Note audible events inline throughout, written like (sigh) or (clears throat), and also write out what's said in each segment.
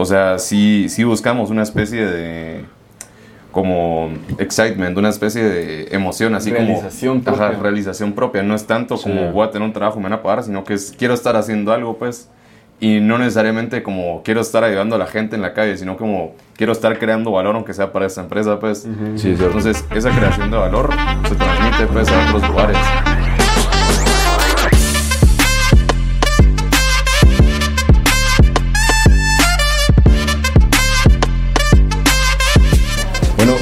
O sea, sí, sí buscamos una especie de como excitement, una especie de emoción, así realización como propia. realización propia. No es tanto como voy a tener un trabajo, me van a pagar, sino que es quiero estar haciendo algo, pues. Y no necesariamente como quiero estar ayudando a la gente en la calle, sino como quiero estar creando valor, aunque sea para esta empresa, pues. Sí, cierto. Entonces, esa creación de valor se transmite, pues, a otros lugares.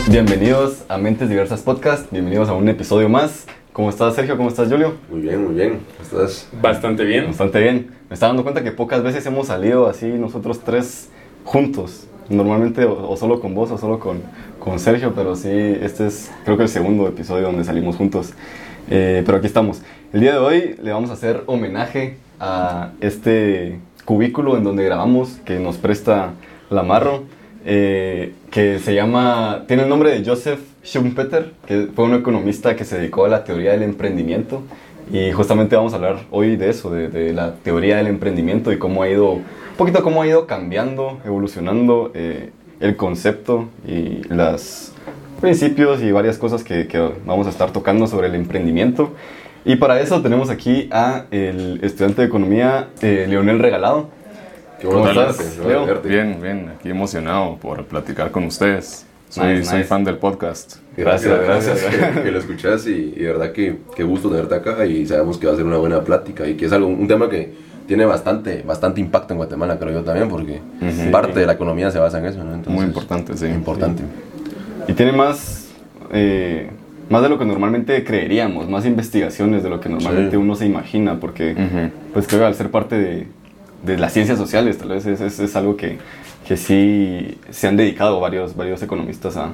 Bienvenidos a Mentes Diversas Podcast, bienvenidos a un episodio más. ¿Cómo estás, Sergio? ¿Cómo estás, Julio? Muy bien, muy bien. ¿Estás? Bastante bien. Bastante bien. Me estaba dando cuenta que pocas veces hemos salido así nosotros tres juntos. Normalmente o, o solo con vos o solo con, con Sergio, pero sí, este es creo que el segundo episodio donde salimos juntos. Eh, pero aquí estamos. El día de hoy le vamos a hacer homenaje a este cubículo en donde grabamos que nos presta Lamarro, eh, que se llama, tiene el nombre de Joseph Schumpeter, que fue un economista que se dedicó a la teoría del emprendimiento. Y justamente vamos a hablar hoy de eso, de, de la teoría del emprendimiento y cómo ha ido, un poquito cómo ha ido cambiando, evolucionando eh, el concepto y los principios y varias cosas que, que vamos a estar tocando sobre el emprendimiento. Y para eso tenemos aquí a el estudiante de economía, eh, Leonel Regalado. Qué ¿Cómo estás, Leo? Bien, bien, aquí emocionado por platicar con ustedes. Soy, Nice, soy nice. fan del podcast. Gracias, gracias. Que, que lo escuchas y, y de verdad que qué gusto tenerte acá y sabemos que va a ser una buena plática y que es algo, un tema que tiene bastante, bastante impacto en Guatemala, creo yo también, porque Ujú. parte de la economía se basa en eso, ¿no? Entonces, Muy importante, sí. Importante. Y tiene más, eh, más de lo que normalmente creeríamos, más investigaciones de lo que normalmente Sí. uno se imagina, porque Ujú. pues creo que al ser parte de, de las ciencias sociales, tal vez es, es- algo que, que sí se han dedicado varios, varios economistas a,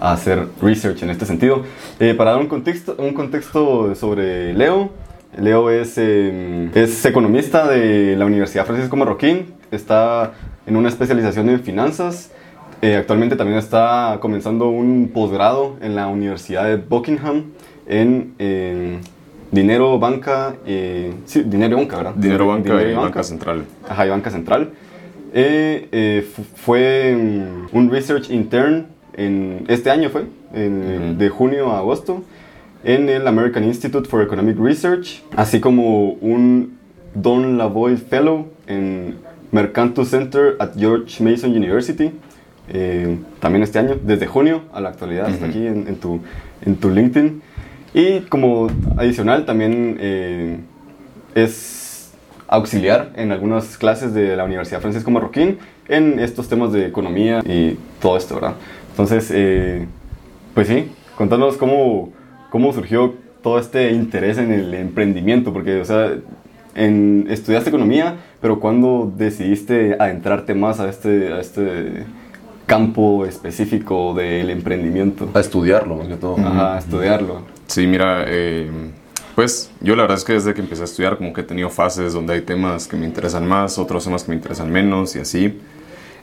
hacer research en este sentido. Eh, para dar un contexto, un contexto sobre Leo, Leo es, eh, es economista de la Universidad Francisco Marroquín, está en una especialización en finanzas. Eh, actualmente también está comenzando un posgrado en la Universidad de Buckingham en eh, dinero, banca, eh, sí, dinero y banca, ¿verdad? Dinero, banca Dinero y banca central. Ajá, y banca central. Eh, eh, fu- fue mm, un research intern en este año fue, en- Ujú. de junio a agosto, en el American Institute for Economic Research, así como un Don Lavoie Fellow en Mercantus Center at George Mason University, eh, también este año, desde junio a la actualidad, hasta Ujú. aquí en, en tu, en tu LinkedIn. Y como adicional también eh, es auxiliar en algunas clases de la Universidad Francisco Marroquín en estos temas de economía y todo esto, ¿verdad? Entonces, eh, pues sí, contanos cómo, cómo surgió todo este interés en el emprendimiento, porque, o sea, en, estudiaste economía, pero ¿cuándo decidiste adentrarte más a este, a este campo específico del emprendimiento? A estudiarlo, más que todo. Ajá, a estudiarlo. Sí, mira, eh, pues yo la verdad es que desde que empecé a estudiar como que he tenido fases donde hay temas que me interesan más, otros temas que me interesan menos y así.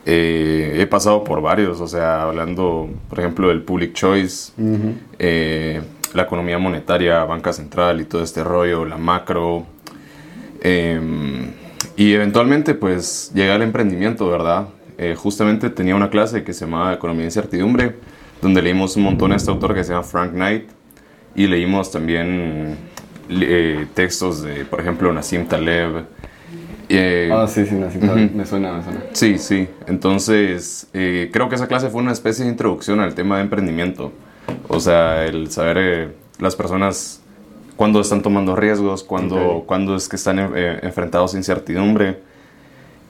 Eh, he pasado por varios, o sea, hablando, por ejemplo, del public choice, eh, la economía monetaria, banca central y todo este rollo, la macro. eh, y eventualmente pues llegué al emprendimiento, ¿verdad? Justamente tenía una clase que se llamaba Economía de Incertidumbre, donde leímos un montón a este autor que se llama Frank Knight y leímos también eh, textos de, por ejemplo, Nassim Taleb. Eh, Ah, sí, sí, Nassim. Taleb, me suena, me suena. Sí, sí. Entonces, eh, creo que esa clase fue una especie de introducción al tema de emprendimiento. O sea, el saber eh, las personas cuándo están tomando riesgos, cuándo, Ok. cuándo es que están eh, enfrentados a incertidumbre.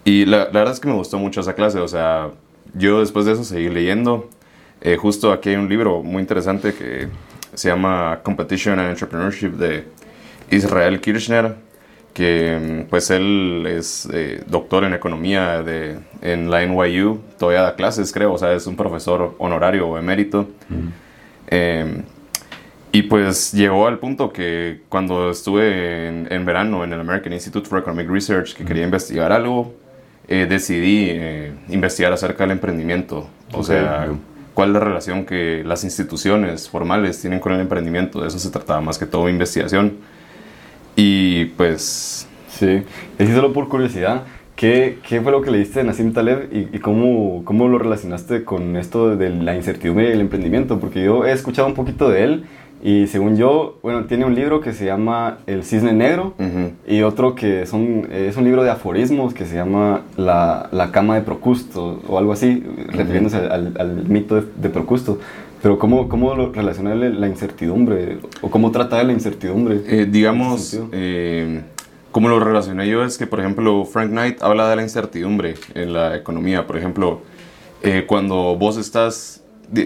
Y la, la verdad es que me gustó mucho esa clase. O sea, yo después de eso seguí leyendo. Eh, justo aquí hay un libro muy interesante que se llama Competition and Entrepreneurship de Israel Kirchner, que mm, pues él es eh, doctor en economía de, en la NYU, todavía da clases creo, o sea, es un profesor honorario o emérito. Eh, y pues llegó al punto que cuando estuve en, en verano en el American Institute for Economic Research, que quería investigar algo, eh, decidí eh, investigar acerca del emprendimiento. O Ok, sea. Cuál es la relación que las instituciones formales tienen con el emprendimiento. De eso se trataba más que todo investigación. Y pues, Sí, así solo por curiosidad, ¿qué, ¿qué fue lo que leíste de Nassim Taleb y, y cómo, cómo lo relacionaste con esto de la incertidumbre y el emprendimiento? Porque yo he escuchado un poquito de él y según yo, bueno, tiene un libro que se llama El Cisne Negro Ujú. y otro que son, es un libro de aforismos que se llama La, la cama de Procusto o algo así, refiriéndose al, al mito de, de Procusto. Pero ¿cómo, cómo lo relaciona la incertidumbre o cómo trata la incertidumbre? Eh, digamos, eh, como lo relacioné yo es que, por ejemplo, Frank Knight habla de la incertidumbre en la economía. Por ejemplo, eh, cuando vos estás,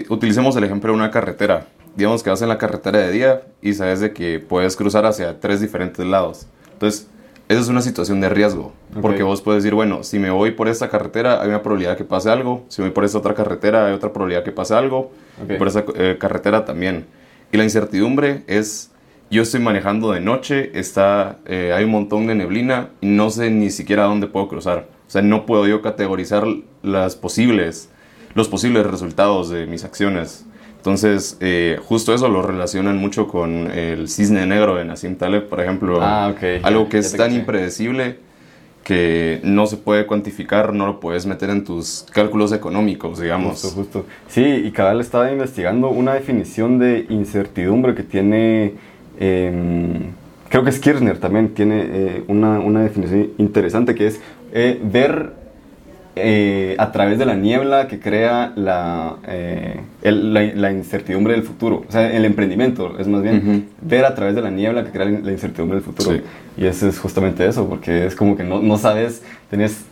utilicemos el ejemplo de una carretera. Digamos que vas en la carretera de día y sabes de que puedes cruzar hacia tres diferentes lados. Entonces, esa es una situación de riesgo. Ok. Porque vos puedes decir, bueno, si me voy por esta carretera hay una probabilidad que pase algo. Si me voy por esta otra carretera hay otra probabilidad que pase algo. Ok. Y por esa eh, carretera también. Y la incertidumbre es, yo estoy manejando de noche, está, eh, hay un montón de neblina y no sé ni siquiera dónde puedo cruzar. O sea, no puedo yo categorizar las posibles, los posibles resultados de mis acciones. Entonces, eh, justo eso lo relacionan mucho con el cisne negro de Nassim Taleb, por ejemplo. Ah, ok. Algo que ya es tan caché. impredecible que no se puede cuantificar, no lo puedes meter en tus cálculos económicos, digamos. Justo, justo. Sí, y Cabal estaba investigando una definición de incertidumbre que tiene, em, creo que es Kirchner también, tiene eh, una, una definición interesante que es eh, ver eh, a través de la niebla que crea la, eh, el- la, la incertidumbre del futuro. O sea, el emprendimiento es más bien ver a través de la niebla que crea la incertidumbre del futuro. Sí. Y eso es justamente eso, porque es como que no, no sabes, tenés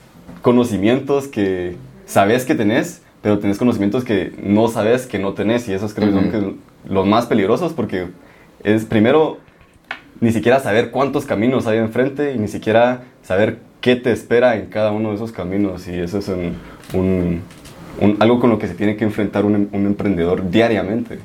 conocimientos que sabes que tenés, pero tenés conocimientos que no sabes que no tenés. Y esos creo que son los más peligrosos porque es primero ni siquiera saber cuántos caminos hay enfrente y ni siquiera saber qué te espera en cada uno de esos caminos. Y eso es un, un- un- algo con lo que se tiene que enfrentar un, em- un emprendedor diariamente.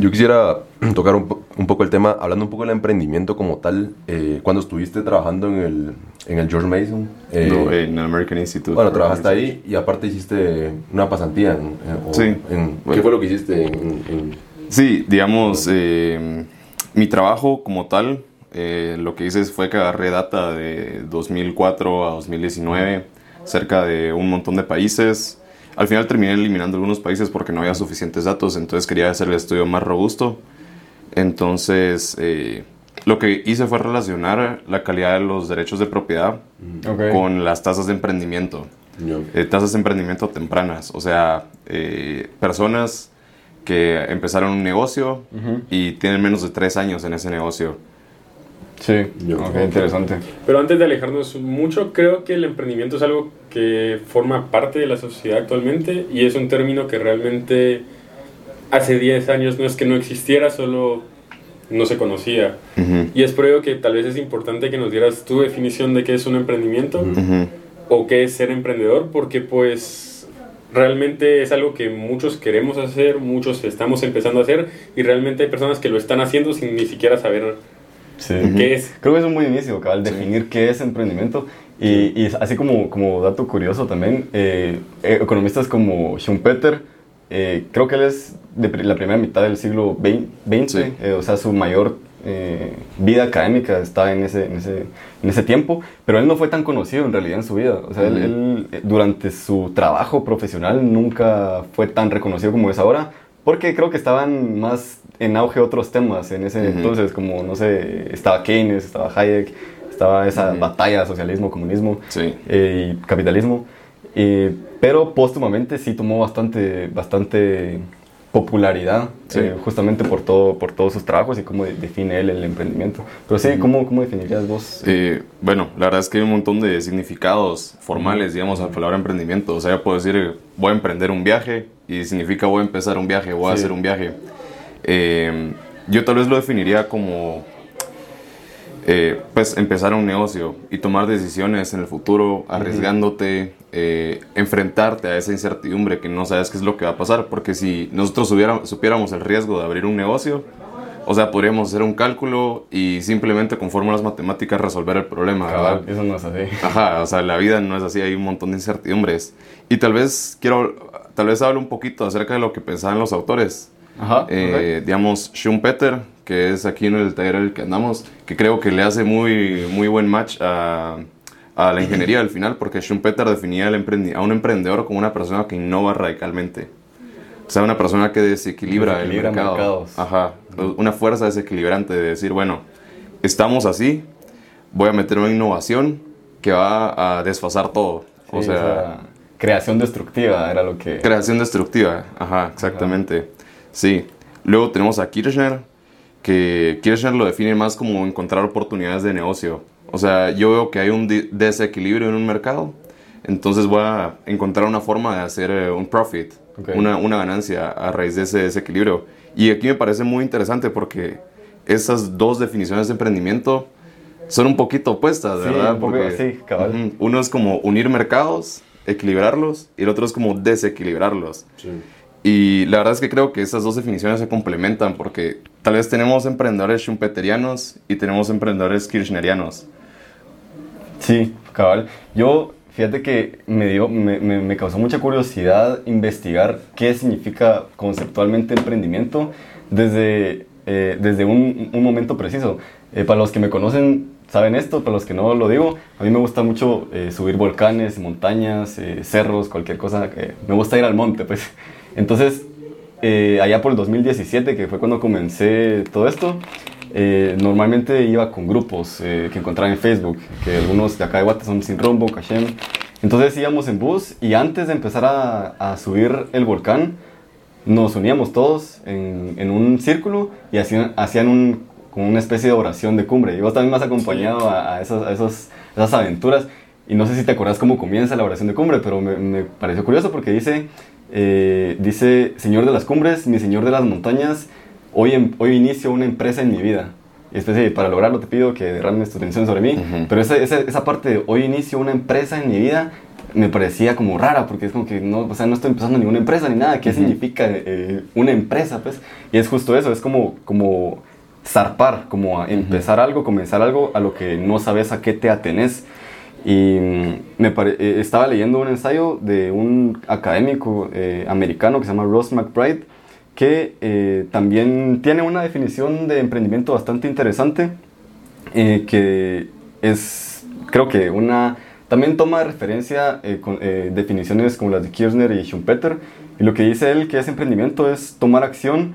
Yo quisiera (clears throat) tocar un, po- un poco el tema, hablando un poco del emprendimiento como tal. eh, cuando estuviste trabajando en el, en el George Mason, eh, No, en el American Institute. bueno, trabajaste ahí y aparte hiciste una pasantía. En, en- o Sí. en- Bueno. ¿Qué fue lo que hiciste en, en- Sí, digamos, eh, mi trabajo como tal, eh, lo que hice fue que agarré data de 2004 a 2019, cerca de un montón de países. Al final terminé eliminando algunos países porque no había suficientes datos, entonces quería hacer el estudio más robusto. Entonces, eh, lo que hice fue relacionar la calidad de los derechos de propiedad con las tasas de emprendimiento. Eh, tasas de emprendimiento tempranas, o sea, personas que empezaron un negocio y tienen menos de tres años en ese negocio. Sí, Yo- ok, interesante. Pero antes de alejarnos mucho, creo que el emprendimiento es algo que forma parte de la sociedad actualmente y es un término que realmente hace 10 años no es que no existiera, solo no se conocía. Ujú, Y es por ello que tal vez es importante que nos dieras tu definición de qué es un emprendimiento ujú, o qué es ser emprendedor, porque pues realmente es algo que muchos queremos hacer, muchos estamos empezando a hacer y realmente hay personas que lo están haciendo sin ni siquiera saber Sí. qué es. Creo que es un buen inicio, cabal, definir qué es emprendimiento. Y, y así como, como dato curioso también, eh, eh, economistas como Schumpeter, eh, creo que él es de la primera mitad del siglo XX, Sí. eh, o sea, su mayor eh, vida académica está en ese, en, ese, en ese tiempo, pero él no fue tan conocido en realidad en su vida. O sea, él, eh, durante su trabajo profesional nunca fue tan reconocido como es ahora, porque creo que estaban más en auge otros temas en ese entonces, como, no sé, estaba Keynes, estaba Hayek, estaba esa batalla socialismo, comunismo Sí. eh, y capitalismo. Eh, pero póstumamente sí tomó bastante, bastante popularidad, Sí. eh, justamente por, todo, por todos sus trabajos y cómo de- define él el emprendimiento. Pero sí, ¿cómo, ¿cómo definirías vos? Eh, bueno, la verdad es que hay un montón de significados formales, digamos, a la palabra emprendimiento. O sea, yo puedo decir, voy a emprender un viaje y significa voy a empezar un viaje, voy a hacer un viaje. Eh, yo tal vez lo definiría como, eh, pues, empezar un negocio y tomar decisiones en el futuro, arriesgándote, eh, enfrentarte a esa incertidumbre que no sabes qué es lo que va a pasar. Porque si nosotros supiéramos el riesgo de abrir un negocio, o sea, podríamos hacer un cálculo y simplemente con fórmulas matemáticas resolver el problema, Cabal, ¿verdad? eso no es así. Ajá, o sea, la vida no es así, hay un montón de incertidumbres. Y tal vez quiero, tal vez hablo un poquito acerca de lo que pensaban los autores. Ajá. Eh, digamos, Schumpeter, que es aquí en el taller en el que andamos, que creo que le hace muy, muy buen match a, a la ingeniería al final, porque Schumpeter definía a un emprendedor como una persona que innova radicalmente. O sea, una persona que desequilibra, el mercado. Mercados. Ajá. Una fuerza desequilibrante de decir, bueno, estamos así, voy a meter una innovación que va a desfasar todo. o sea, creación destructiva era lo que... Creación destructiva, ajá, exactamente. Sí. Luego tenemos a Kirchner, que Kirchner lo define más como encontrar oportunidades de negocio. O sea, yo veo que hay un desequilibrio en un mercado, entonces voy a encontrar una forma de hacer eh, un profit, una, una, ganancia a raíz de ese desequilibrio. Y aquí me parece muy interesante porque esas dos definiciones de emprendimiento son un poquito opuestas, ¿verdad? porque, sí, cabal. uno es como unir mercados, equilibrarlos, y el otro es como desequilibrarlos. Sí. Y la verdad es que creo que esas dos definiciones se complementan porque tal vez tenemos emprendedores schumpeterianos y tenemos emprendedores kirchnerianos. Sí, cabal. Yo, fíjate que me, dio, me, me, causó mucha curiosidad investigar qué significa conceptualmente emprendimiento desde, eh, desde un, un, momento preciso. Eh, para los que me conocen saben esto, para los que no lo digo, a mí me gusta mucho eh, subir volcanes, montañas, cerros, cualquier cosa. me gusta ir al monte, pues. Entonces, allá por el 2017, que fue cuando comencé todo esto, eh, normalmente iba con grupos eh, que encontraba en Facebook, que algunos de acá de Guate son Sin Rombo, Kashem. Entonces íbamos en bus y antes de empezar a, subir el volcán, nos uníamos todos en, un círculo y hacían, hacían un, como una especie de oración de cumbre. Y vos también me has acompañado a, esas aventuras. Y no sé si te acuerdas cómo comienza la oración de cumbre, pero me, me pareció curioso porque dice, eh, dice, Señor de las cumbres, mi Señor de las montañas, hoy, em, hoy inicio una empresa en mi vida. Y después, para lograrlo te pido que derrames tu atención sobre mí. Pero esa, esa, esa, parte de hoy inicio una empresa en mi vida me parecía como rara, porque es como que no, o sea, no estoy empezando ninguna empresa ni nada. ¿Qué significa eh, una empresa? Pues? Y es justo eso, es como, como zarpar, como empezar algo, comenzar algo a lo que no sabes a qué te atenés. Y mm, me eh, estaba leyendo un ensayo de un académico eh, americano que se llama Ross McBride, que eh, también tiene una definición de emprendimiento bastante interesante, que es, creo que una, también toma referencia con, definiciones como las de Kirchner y Schumpeter, y lo que dice él que es emprendimiento es tomar acción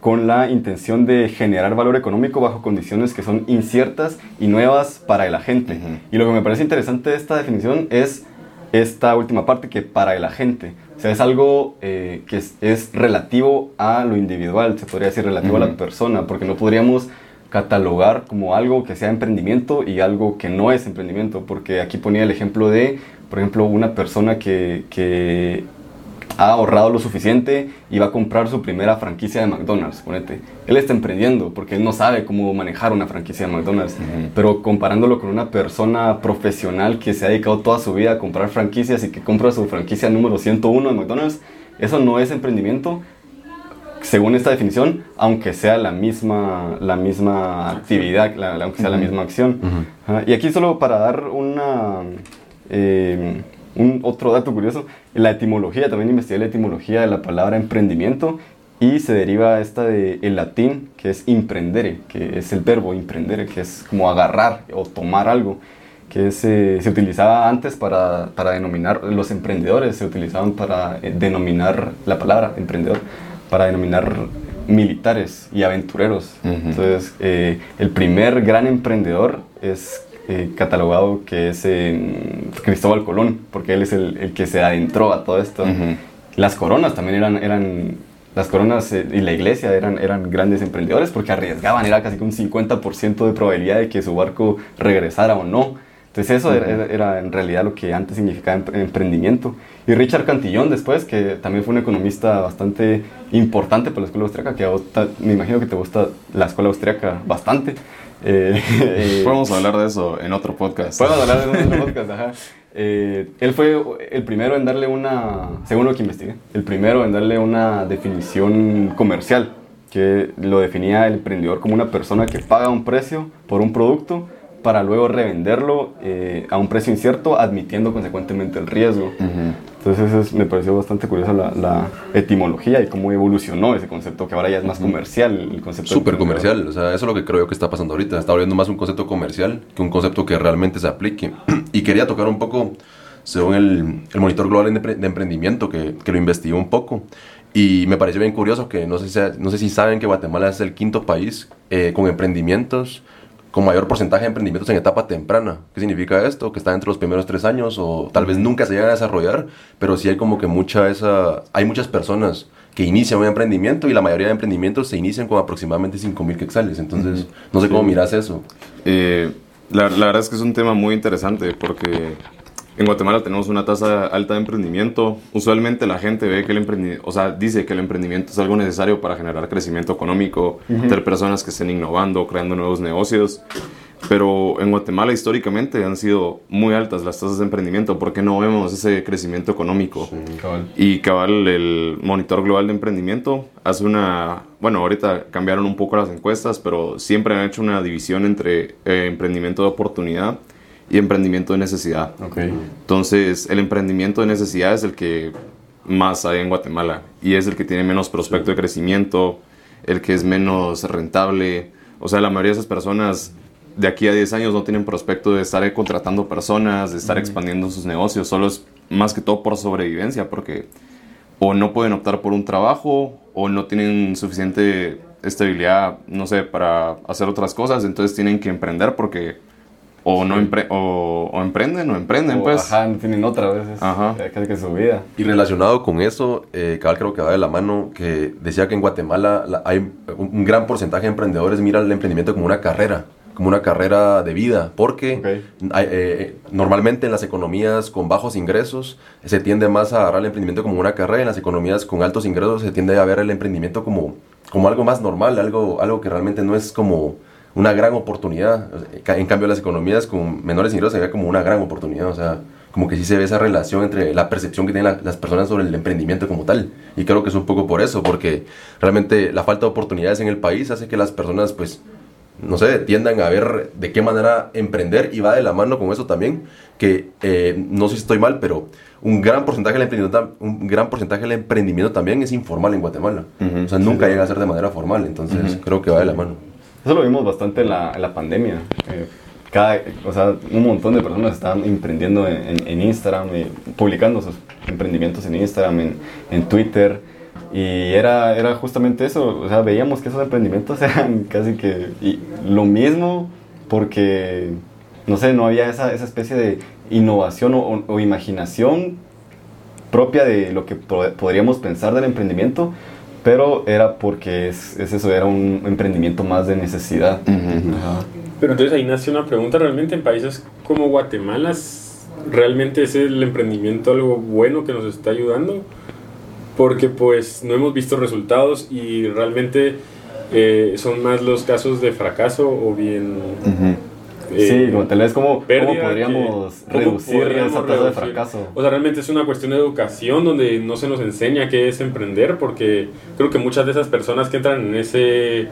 con la intención de generar valor económico bajo condiciones que son inciertas y nuevas para el agente. Y lo que me parece interesante de esta definición es esta última parte que para el agente. O sea, es algo eh, que es, relativo a lo individual, se podría decir relativo a la persona, porque no podríamos catalogar como algo que sea emprendimiento y algo que no es emprendimiento, porque aquí ponía el ejemplo de, por ejemplo, una persona que, que ha ahorrado lo suficiente y va a comprar su primera franquicia de McDonald's, ponete. Él está emprendiendo porque él no sabe cómo manejar una franquicia de McDonald's, pero comparándolo con una persona profesional que se ha dedicado toda su vida a comprar franquicias y que compra su franquicia número 101 de McDonald's, eso no es emprendimiento, según esta definición, aunque sea la misma, la misma actividad, aunque sea la misma acción. Y aquí solo para dar una... Eh, un otro dato curioso, la etimología, también investigué la etimología de la palabra emprendimiento y se deriva esta de el latín que es imprendere, que es el verbo imprendere, que es como agarrar o tomar algo, que se, se utilizaba antes para, para, denominar, los emprendedores se utilizaban para eh, denominar la palabra emprendedor, para denominar militares y aventureros. Entonces, eh, el primer gran emprendedor es eh, catalogado que es Cristóbal Colón, porque él es el, el, que se adentró a todo esto. Las coronas también eran, eran las coronas eh, y la iglesia eran, eran grandes emprendedores porque arriesgaban, era casi un 50% de probabilidad de que su barco regresara o no. Entonces eso era, en realidad lo que antes significaba emprendimiento. Y Richard Cantillón después, que también fue un economista bastante importante para la escuela austríaca, que me imagino que te gusta la escuela austríaca bastante. Eh, (laughs) eh, Podemos hablar de eso en otro podcast. Podemos hablar de eso en otro (laughs) podcast, ajá. Eh, él fue el primero en darle una, según lo que investigué, el primero en darle una definición comercial, que lo definía el emprendedor como una persona que paga un precio por un producto para luego revenderlo eh, a un precio incierto, admitiendo consecuentemente el riesgo. Entonces eso es- me pareció bastante curiosa la, la etimología y cómo evolucionó ese concepto, que ahora ya es más comercial el concepto. Súper comercial, o sea, eso es lo que creo que está pasando ahorita. Está volviendo más un concepto comercial que un concepto que realmente se aplique. (clears throat) y quería tocar un poco, según el, el Monitor Global de, Empre- de Emprendimiento, que, que lo investigué un poco. Y me pareció bien curioso que no sé si, no sé si saben que Guatemala es el quinto país eh, con emprendimientos, con mayor porcentaje de emprendimientos en etapa temprana. ¿Qué significa esto? Que está entre los primeros tres años o tal vez nunca se llegan a desarrollar, pero sí hay como que mucha esa... Hay muchas personas que inician un emprendimiento y la mayoría de emprendimientos se inician con aproximadamente 5 mil quetzales. Entonces, no sé cómo miras eso. Eh, la, la verdad es que es un tema muy interesante porque en Guatemala tenemos una tasa alta de emprendimiento. Usualmente la gente ve que el emprendimiento, o sea, dice que el emprendimiento es algo necesario para generar crecimiento económico, tener personas que estén innovando, creando nuevos negocios. Pero en Guatemala históricamente han sido muy altas las tasas de emprendimiento porque no vemos ese crecimiento económico. Cabal. Y cabal, el Monitor Global de Emprendimiento hace una... Bueno, ahorita cambiaron un poco las encuestas, pero siempre han hecho una división entre eh, emprendimiento de oportunidad y emprendimiento de necesidad. Ok. Entonces, el emprendimiento de necesidad es el que más hay en Guatemala y es el que tiene menos prospecto de crecimiento, el que es menos rentable. O sea, la mayoría de esas personas de aquí a 10 años no tienen prospecto de estar contratando personas, de estar expandiendo sus negocios, solo es más que todo por sobrevivencia, porque o no pueden optar por un trabajo o no tienen suficiente estabilidad, no sé, para hacer otras cosas, entonces tienen que emprender porque o no empre- o, o emprenden o emprenden, O, pues. Ajá, no tienen otra vez. es- Ajá. Casi que su vida. Y relacionado con eso, eh, cabal creo que va de la mano, que decía que en Guatemala la- hay un un gran porcentaje de emprendedores mira el emprendimiento como una carrera, como una carrera de vida, porque hay, eh, normalmente en las economías con bajos ingresos se tiende más a agarrar el emprendimiento como una carrera, en las economías con altos ingresos se tiende a ver el emprendimiento como, como algo más normal, algo, algo que realmente no es como una gran oportunidad. En cambio, las economías con menores ingresos se ve como una gran oportunidad. O sea, como que sí se ve esa relación entre la percepción que tienen la- las personas sobre el emprendimiento como tal. Y creo que es un poco por eso, porque realmente la falta de oportunidades en el país hace que las personas, pues, no sé, tiendan a ver de qué manera emprender y va de la mano con eso también, que eh, no sé si estoy mal, pero un gran porcentaje del emprendimiento, un gran porcentaje del emprendimiento también es informal en Guatemala. Ujú. O sea, nunca llega a ser de manera formal, entonces creo que va de la mano. Eso lo vimos bastante en la, en la pandemia. Eh, cada, o sea, un montón de personas estaban emprendiendo en, en- en Instagram, eh, publicando sus emprendimientos en Instagram, en, Twitter. Y era, era justamente eso. O sea, veíamos que esos emprendimientos (laughs) eran casi que y lo mismo porque, no sé, no había esa, esa especie de innovación o, o- o imaginación propia de lo que po- podríamos pensar del emprendimiento, pero era porque es, es eso, era un emprendimiento más de necesidad. Pero entonces ahí nace una pregunta, ¿realmente en países como Guatemala realmente es el emprendimiento algo bueno que nos está ayudando? Porque pues no hemos visto resultados y realmente eh, son más los casos de fracaso o bien... eh, sí, como tal vez como, pérdida ¿cómo podríamos que- ¿cómo reducir podríamos esa tasa de fracaso. O sea, realmente es una cuestión de educación donde no se nos enseña qué es emprender, porque creo que muchas de esas personas que entran en ese,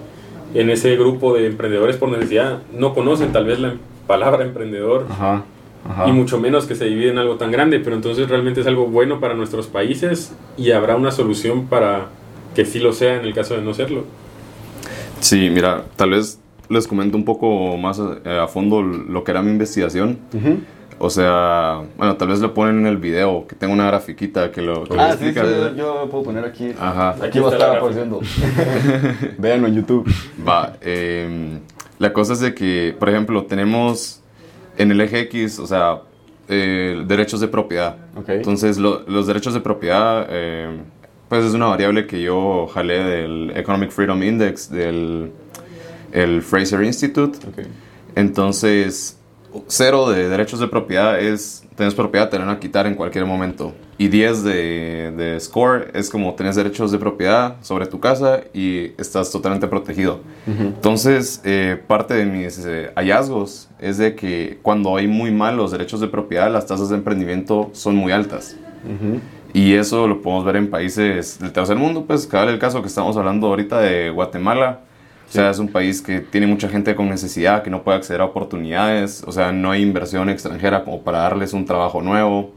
en ese grupo de emprendedores por necesidad no conocen tal vez la palabra emprendedor Ajá, ajá. y mucho menos que se divide en algo tan grande, pero entonces realmente es algo bueno para nuestros países y habrá una solución para que sí lo sea en el caso de no serlo. Sí, mira, tal vez les comento un poco más eh, a fondo lo que era mi investigación. O sea, bueno, tal vez lo ponen en el video, que tengo una grafiquita que lo, que Ah, sí, sí, yo, puedo poner aquí. Ajá. Aquí Aquí va a estar apareciendo. (laughs) Véanlo en YouTube. Va, eh, la cosa es de que, por ejemplo, tenemos en el eje X, o sea, eh, derechos de propiedad. Ok. Entonces, lo- los derechos de propiedad, eh, pues es una variable que yo jalé del Economic Freedom Index del el Fraser Institute. Ok. Entonces, cero de derechos de propiedad es, tenés propiedad, te la van a quitar en cualquier momento. Y 10 de, de score es como tenés derechos de propiedad sobre tu casa y estás totalmente protegido. Entonces, eh, parte de mis eh, hallazgos es de que cuando hay muy malos derechos de propiedad, las tasas de emprendimiento son muy altas. Ujú. Y eso lo podemos ver en países del tercer mundo, pues cada el caso que estamos hablando ahorita de Guatemala. O sea, es un país que tiene mucha gente con necesidad, que no puede acceder a oportunidades, o sea, no hay inversión extranjera como para darles un trabajo nuevo.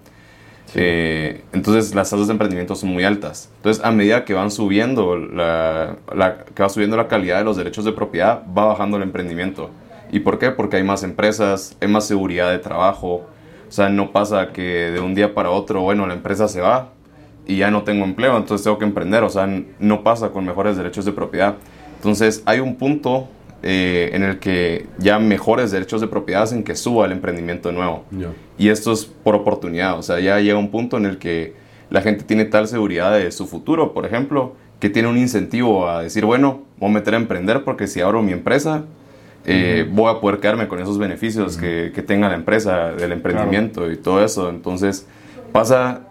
Eh, entonces las tasas de emprendimiento son muy altas. Entonces a medida que van subiendo la, la- que va subiendo la calidad de los derechos de propiedad, va bajando el emprendimiento. ¿Y por qué? Porque hay más empresas, hay más seguridad de trabajo. O sea, no pasa que de un día para otro, bueno, la empresa se va y ya no tengo empleo, entonces tengo que emprender. O sea, no pasa con mejores derechos de propiedad. Entonces hay un punto eh, en el que ya mejores derechos de propiedad hacen que suba el emprendimiento nuevo. Ya. Y esto es por oportunidad, o sea, ya llega un punto en el que la gente tiene tal seguridad de su futuro, por ejemplo, que tiene un incentivo a decir, bueno, voy a meter a emprender porque si abro mi empresa, eh, voy a poder quedarme con esos beneficios que, que tenga la empresa del emprendimiento y todo eso. Entonces, pasa,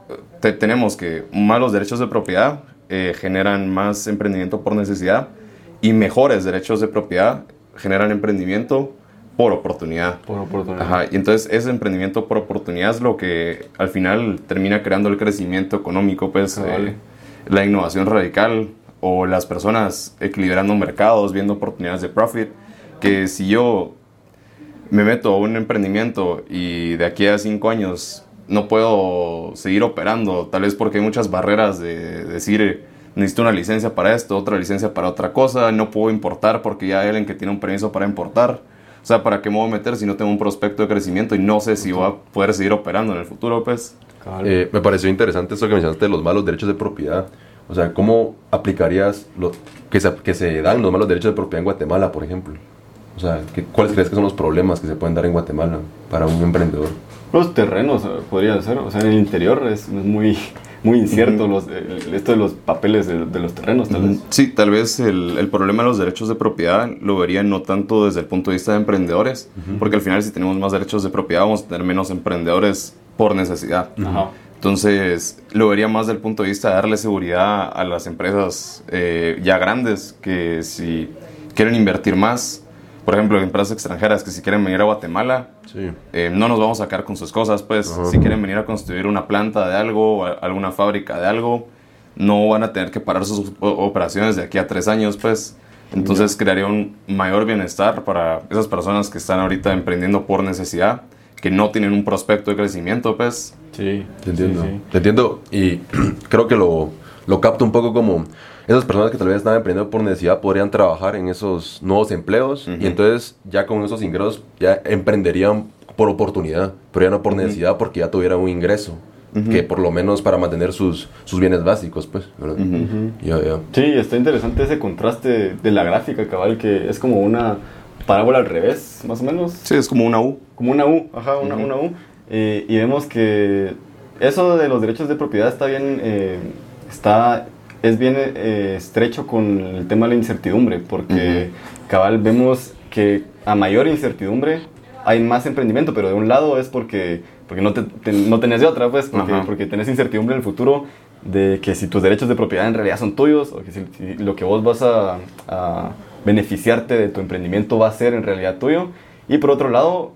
te- tenemos que malos derechos de propiedad eh, generan más emprendimiento por necesidad y mejores derechos de propiedad generan emprendimiento por oportunidad. Por oportunidad. Ajá, y entonces ese emprendimiento por oportunidad es lo que al final termina creando el crecimiento económico, pues Cabal. eh, la innovación radical o las personas equilibrando mercados, viendo oportunidades de profit, que si yo me meto a un emprendimiento y de aquí a cinco años no puedo seguir operando, tal vez porque hay muchas barreras de decir eh, necesito una licencia para esto, otra licencia para otra cosa, no puedo importar porque ya hay alguien que tiene un permiso para importar. O sea, ¿para qué me voy a meter si no tengo un prospecto de crecimiento y no sé si voy a poder seguir operando en el futuro? Pues. Eh, me pareció interesante esto que mencionaste de los malos derechos de propiedad. O sea, ¿cómo aplicarías lo que se, que se dan los malos derechos de propiedad en Guatemala, por ejemplo? O sea, ¿qué- ¿cuáles crees que son los problemas que se pueden dar en Guatemala para un emprendedor? Los terrenos eh, podría ser, o sea, en el interior es, es muy, muy incierto los, el- esto de los papeles de, de los terrenos, tal vez. Sí, tal vez el, el problema de los derechos de propiedad lo vería no tanto desde el punto de vista de emprendedores, porque al final si tenemos más derechos de propiedad vamos a tener menos emprendedores por necesidad. Entonces, lo vería más del punto de vista de darle seguridad a las empresas eh, ya grandes que si quieren invertir más, por ejemplo, empresas extranjeras que si quieren venir a Guatemala, Sí. eh, no nos vamos a sacar con sus cosas, pues Ajá. si quieren venir a construir una planta de algo, alguna fábrica de algo, no van a tener que parar sus operaciones de aquí a tres años, pues. Entonces crearía un mayor bienestar para esas personas que están ahorita emprendiendo por necesidad, que no tienen un prospecto de crecimiento, pues. Sí, Te entiendo. sí, sí. Te entiendo y (clears throat) creo que lo, lo capto un poco como esas personas que tal vez están emprendiendo por necesidad podrían trabajar en esos nuevos empleos y entonces ya con esos ingresos ya emprenderían por oportunidad, pero ya no por necesidad porque ya tuvieran un ingreso. Que por lo menos para mantener sus, sus bienes básicos, pues. ¿verdad? Ya, ya. Sí, está interesante ese contraste de la gráfica, cabal, que es como una parábola al revés, más o menos. Sí, es como una U. Como una U, ajá, una, una U. Eh, y vemos que eso de los derechos de propiedad está bien, eh, está, es bien eh, estrecho con el tema de la incertidumbre, porque cabal vemos que a mayor incertidumbre hay más emprendimiento, pero de un lado es porque, porque no, te, te- no tenés de otra, pues, porque, Ajá. porque tenés incertidumbre en el futuro de que si tus derechos de propiedad en realidad son tuyos, o que si, si lo que vos vas a, a beneficiarte de tu emprendimiento va a ser en realidad tuyo. Y por otro lado,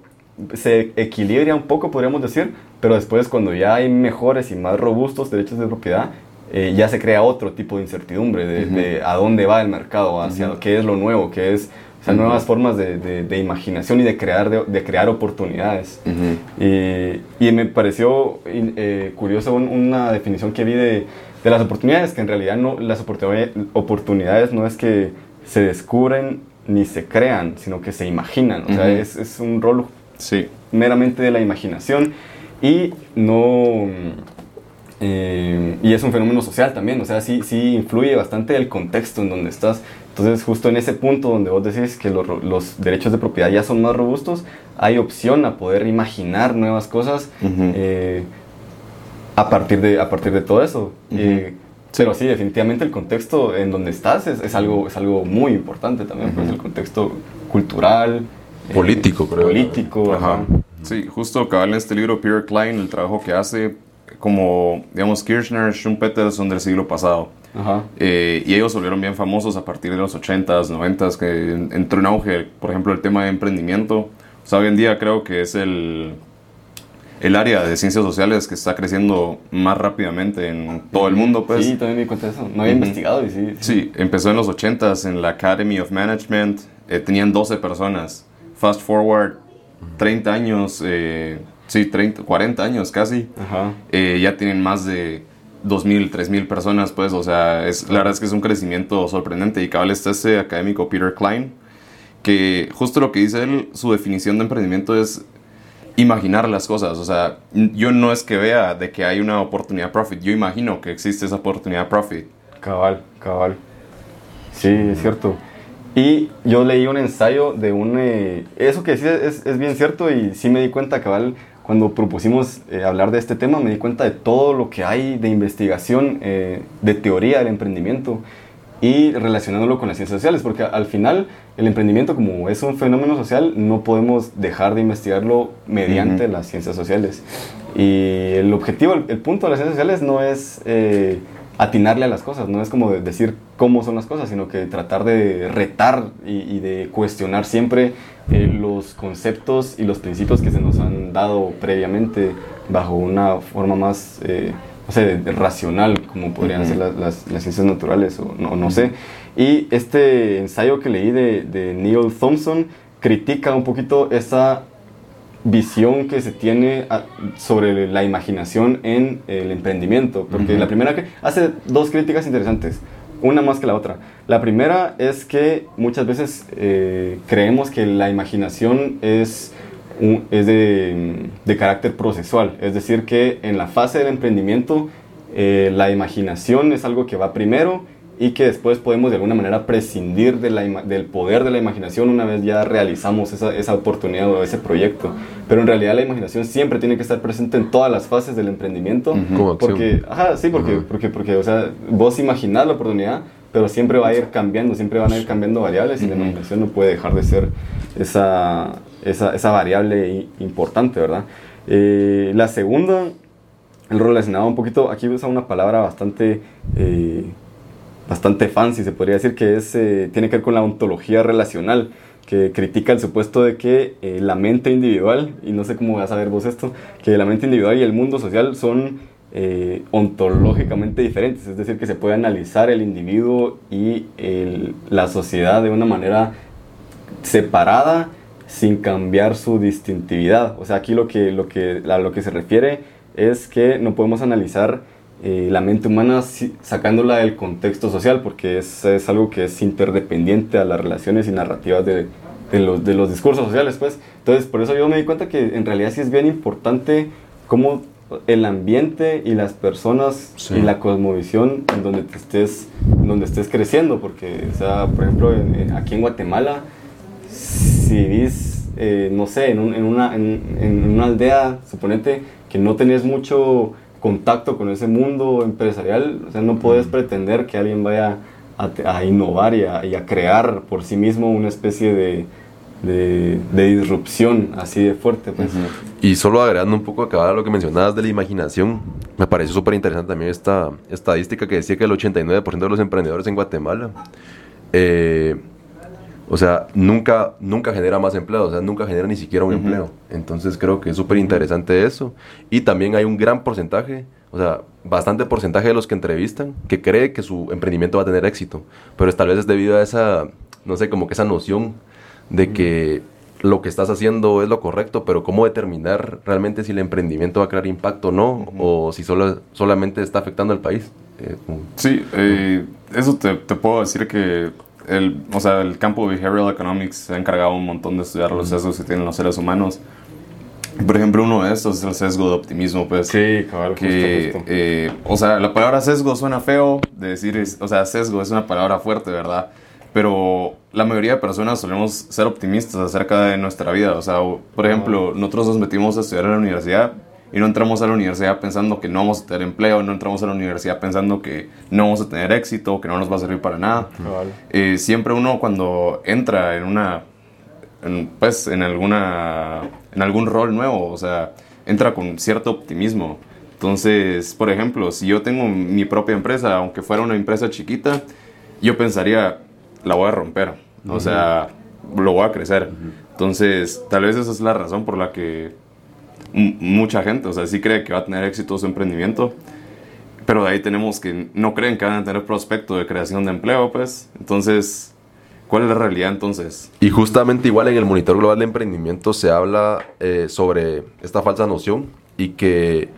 se equilibra un poco, podríamos decir, pero después cuando ya hay mejores y más robustos derechos de propiedad, eh, ya se crea otro tipo de incertidumbre de, de a dónde va el mercado, hacia qué es lo nuevo, qué es, o sea, nuevas formas de, de- de imaginación y de crear, de, crear oportunidades. Y, y me pareció eh, curioso un- una definición que vi de, de las oportunidades, que en realidad no, las oportunidades, no es que se descubren ni se crean, sino que se imaginan. O sea, es, es un rol Sí. meramente de la imaginación y no... eh, y es un fenómeno social también, o sea, sí, sí influye bastante el contexto en donde estás. Entonces, justo en ese punto donde vos decís que los, los derechos de propiedad ya son más robustos, hay opción a poder imaginar nuevas cosas Ujú. eh, a, partir de, a partir de todo eso. Ujú. Eh, pero sí, definitivamente el contexto en donde estás es, es algo, es algo muy importante también, pues Ujú. el contexto cultural, eh, Político, creo. político, Ajá. ajá. Sí, justo cabal en este libro Peter Klein, el trabajo que hace como, digamos, Kirchner, Schumpeter son del siglo pasado. Ajá. Eh, y ellos se volvieron bien famosos a partir de los 80s, 90s, que en- entró en auge, por ejemplo, el tema de emprendimiento. O sea, hoy en día creo que es el, el área de ciencias sociales que está creciendo más rápidamente en todo el mundo, pues. Sí, también me di cuenta de eso. No había Ujú. investigado y sí. Sí, empezó en los 80s en la Academy of Management. eh, tenían 12 personas. Fast forward, 30 años, eh, sí, 30, 40 años casi. Ajá. eh, ya tienen más de 2.000, 3.000 personas, pues, o sea, es, la verdad es que es un crecimiento sorprendente. Y cabal está este académico Peter Klein, que justo lo que dice él, su definición de emprendimiento es imaginar las cosas. O sea, yo no es que vea de que hay una oportunidad profit, yo imagino que existe esa oportunidad profit. Cabal, cabal. Sí, es cierto. Y yo leí un ensayo de un... eh, eso que decís es, es bien cierto y sí me di cuenta, cabal, cuando propusimos eh, hablar de este tema, me di cuenta de todo lo que hay de investigación, eh, de teoría del emprendimiento y relacionándolo con las ciencias sociales, porque al final el emprendimiento como es un fenómeno social, no podemos dejar de investigarlo mediante Ujú. las ciencias sociales. Y el objetivo, el, el punto de las ciencias sociales no es eh, atinarle a las cosas, no es como de- decir cómo son las cosas, sino que tratar de retar y, y de cuestionar siempre eh, los conceptos y los principios que se nos han dado previamente bajo una forma más, eh, no sé, de- de racional, como podrían Ujú. ser las, las- las ciencias naturales o no, no sé. Y este ensayo que leí de, de Neil Thompson critica un poquito esa visión que se tiene a- sobre la imaginación en el emprendimiento. Porque la primera que hace dos críticas interesantes, una más que la otra. La primera es que muchas veces eh, creemos que la imaginación es, un- es de, de carácter procesual, es decir, que en la fase del emprendimiento eh, la imaginación es algo que va primero y que después podemos de alguna manera prescindir de la del poder de la imaginación una vez ya realizamos esa, esa oportunidad o ese proyecto. Pero en realidad la imaginación siempre tiene que estar presente en todas las fases del emprendimiento. Ujú. Como acción. Porque, ajá, sí, porque, Ajá. porque, porque, o sea, vos imaginás la oportunidad, pero siempre va a ir cambiando, siempre van a ir cambiando variables y la Ujú. imaginación no puede dejar de ser esa, esa, esa variable importante, ¿verdad? Eh, la segunda, el relacionado un poquito, aquí usa una palabra bastante, eh, bastante fancy, se podría decir que es, eh, tiene que ver con la ontología relacional, que critica el supuesto de que eh, la mente individual, y no sé cómo vas a ver vos esto, que la mente individual y el mundo social son eh, ontológicamente diferentes, es decir, que se puede analizar el individuo y la sociedad de una manera separada sin cambiar su distintividad. O sea, aquí lo que, lo que, a lo que se refiere es que no podemos analizar eh, la mente humana sacándola del contexto social, porque es, es algo que es interdependiente a las relaciones y narrativas de, de los, de los discursos sociales. Pues. Entonces, por eso yo me di cuenta que en realidad sí es bien importante cómo el ambiente y las personas Sí. y la cosmovisión en donde te estés, donde estés creciendo, porque, o sea, por ejemplo, en- aquí en Guatemala, si vivís, eh, no sé, en, un- en una, en, en una aldea, suponete que no tenés mucho contacto con ese mundo empresarial, o sea, no puedes pretender que alguien vaya a, innovar y a, y a crear por sí mismo una especie de, de, de disrupción así de fuerte. Pues. Y solo agregando un poco acá a lo que mencionabas de la imaginación, me pareció súper interesante también esta estadística que decía que el 89% de los emprendedores en Guatemala, eh, o sea, nunca, nunca genera más empleo, o sea, nunca genera ni siquiera un empleo. Entonces creo que es súper interesante eso. Y también hay un gran porcentaje, o sea, bastante porcentaje de los que entrevistan que cree que su emprendimiento va a tener éxito, pero tal vez es debido a esa, no sé, como que esa noción de que lo que estás haciendo es lo correcto, pero cómo determinar realmente si el emprendimiento va a crear impacto o no, o si solo, solamente está afectando al país. Eh, Sí, eh, eso te, te puedo decir que el, o sea, el campo de Behavioral Economics se ha encargado un montón de estudiar los sesgos que tienen los seres humanos. Por ejemplo, uno de estos es el sesgo de optimismo, pues. Sí, cabal, que, justo, justo. eh, o sea, la palabra sesgo suena feo de decir, o sea, sesgo es una palabra fuerte, ¿verdad? Pero la mayoría de personas solemos ser optimistas acerca de nuestra vida. O sea, por ejemplo, nosotros nos metimos a estudiar en la universidad y no entramos a la universidad pensando que no vamos a tener empleo, no entramos a la universidad pensando que no vamos a tener éxito, que no nos va a servir para nada. Cabal. Eh, siempre uno cuando entra en una, en, pues en alguna, en algún rol nuevo, o sea, entra con cierto optimismo. Entonces, por ejemplo, si yo tengo mi propia empresa, aunque fuera una empresa chiquita, yo pensaría, la voy a romper, o sea, lo voy a crecer. Entonces, tal vez esa es la razón por la que mucha gente, o sea, sí cree que va a tener éxito su emprendimiento, pero de ahí tenemos que no creen que van a tener prospecto de creación de empleo, pues. Entonces, ¿cuál es la realidad entonces? Y justamente igual en el Monitor Global de Emprendimiento se habla eh, sobre esta falsa noción y que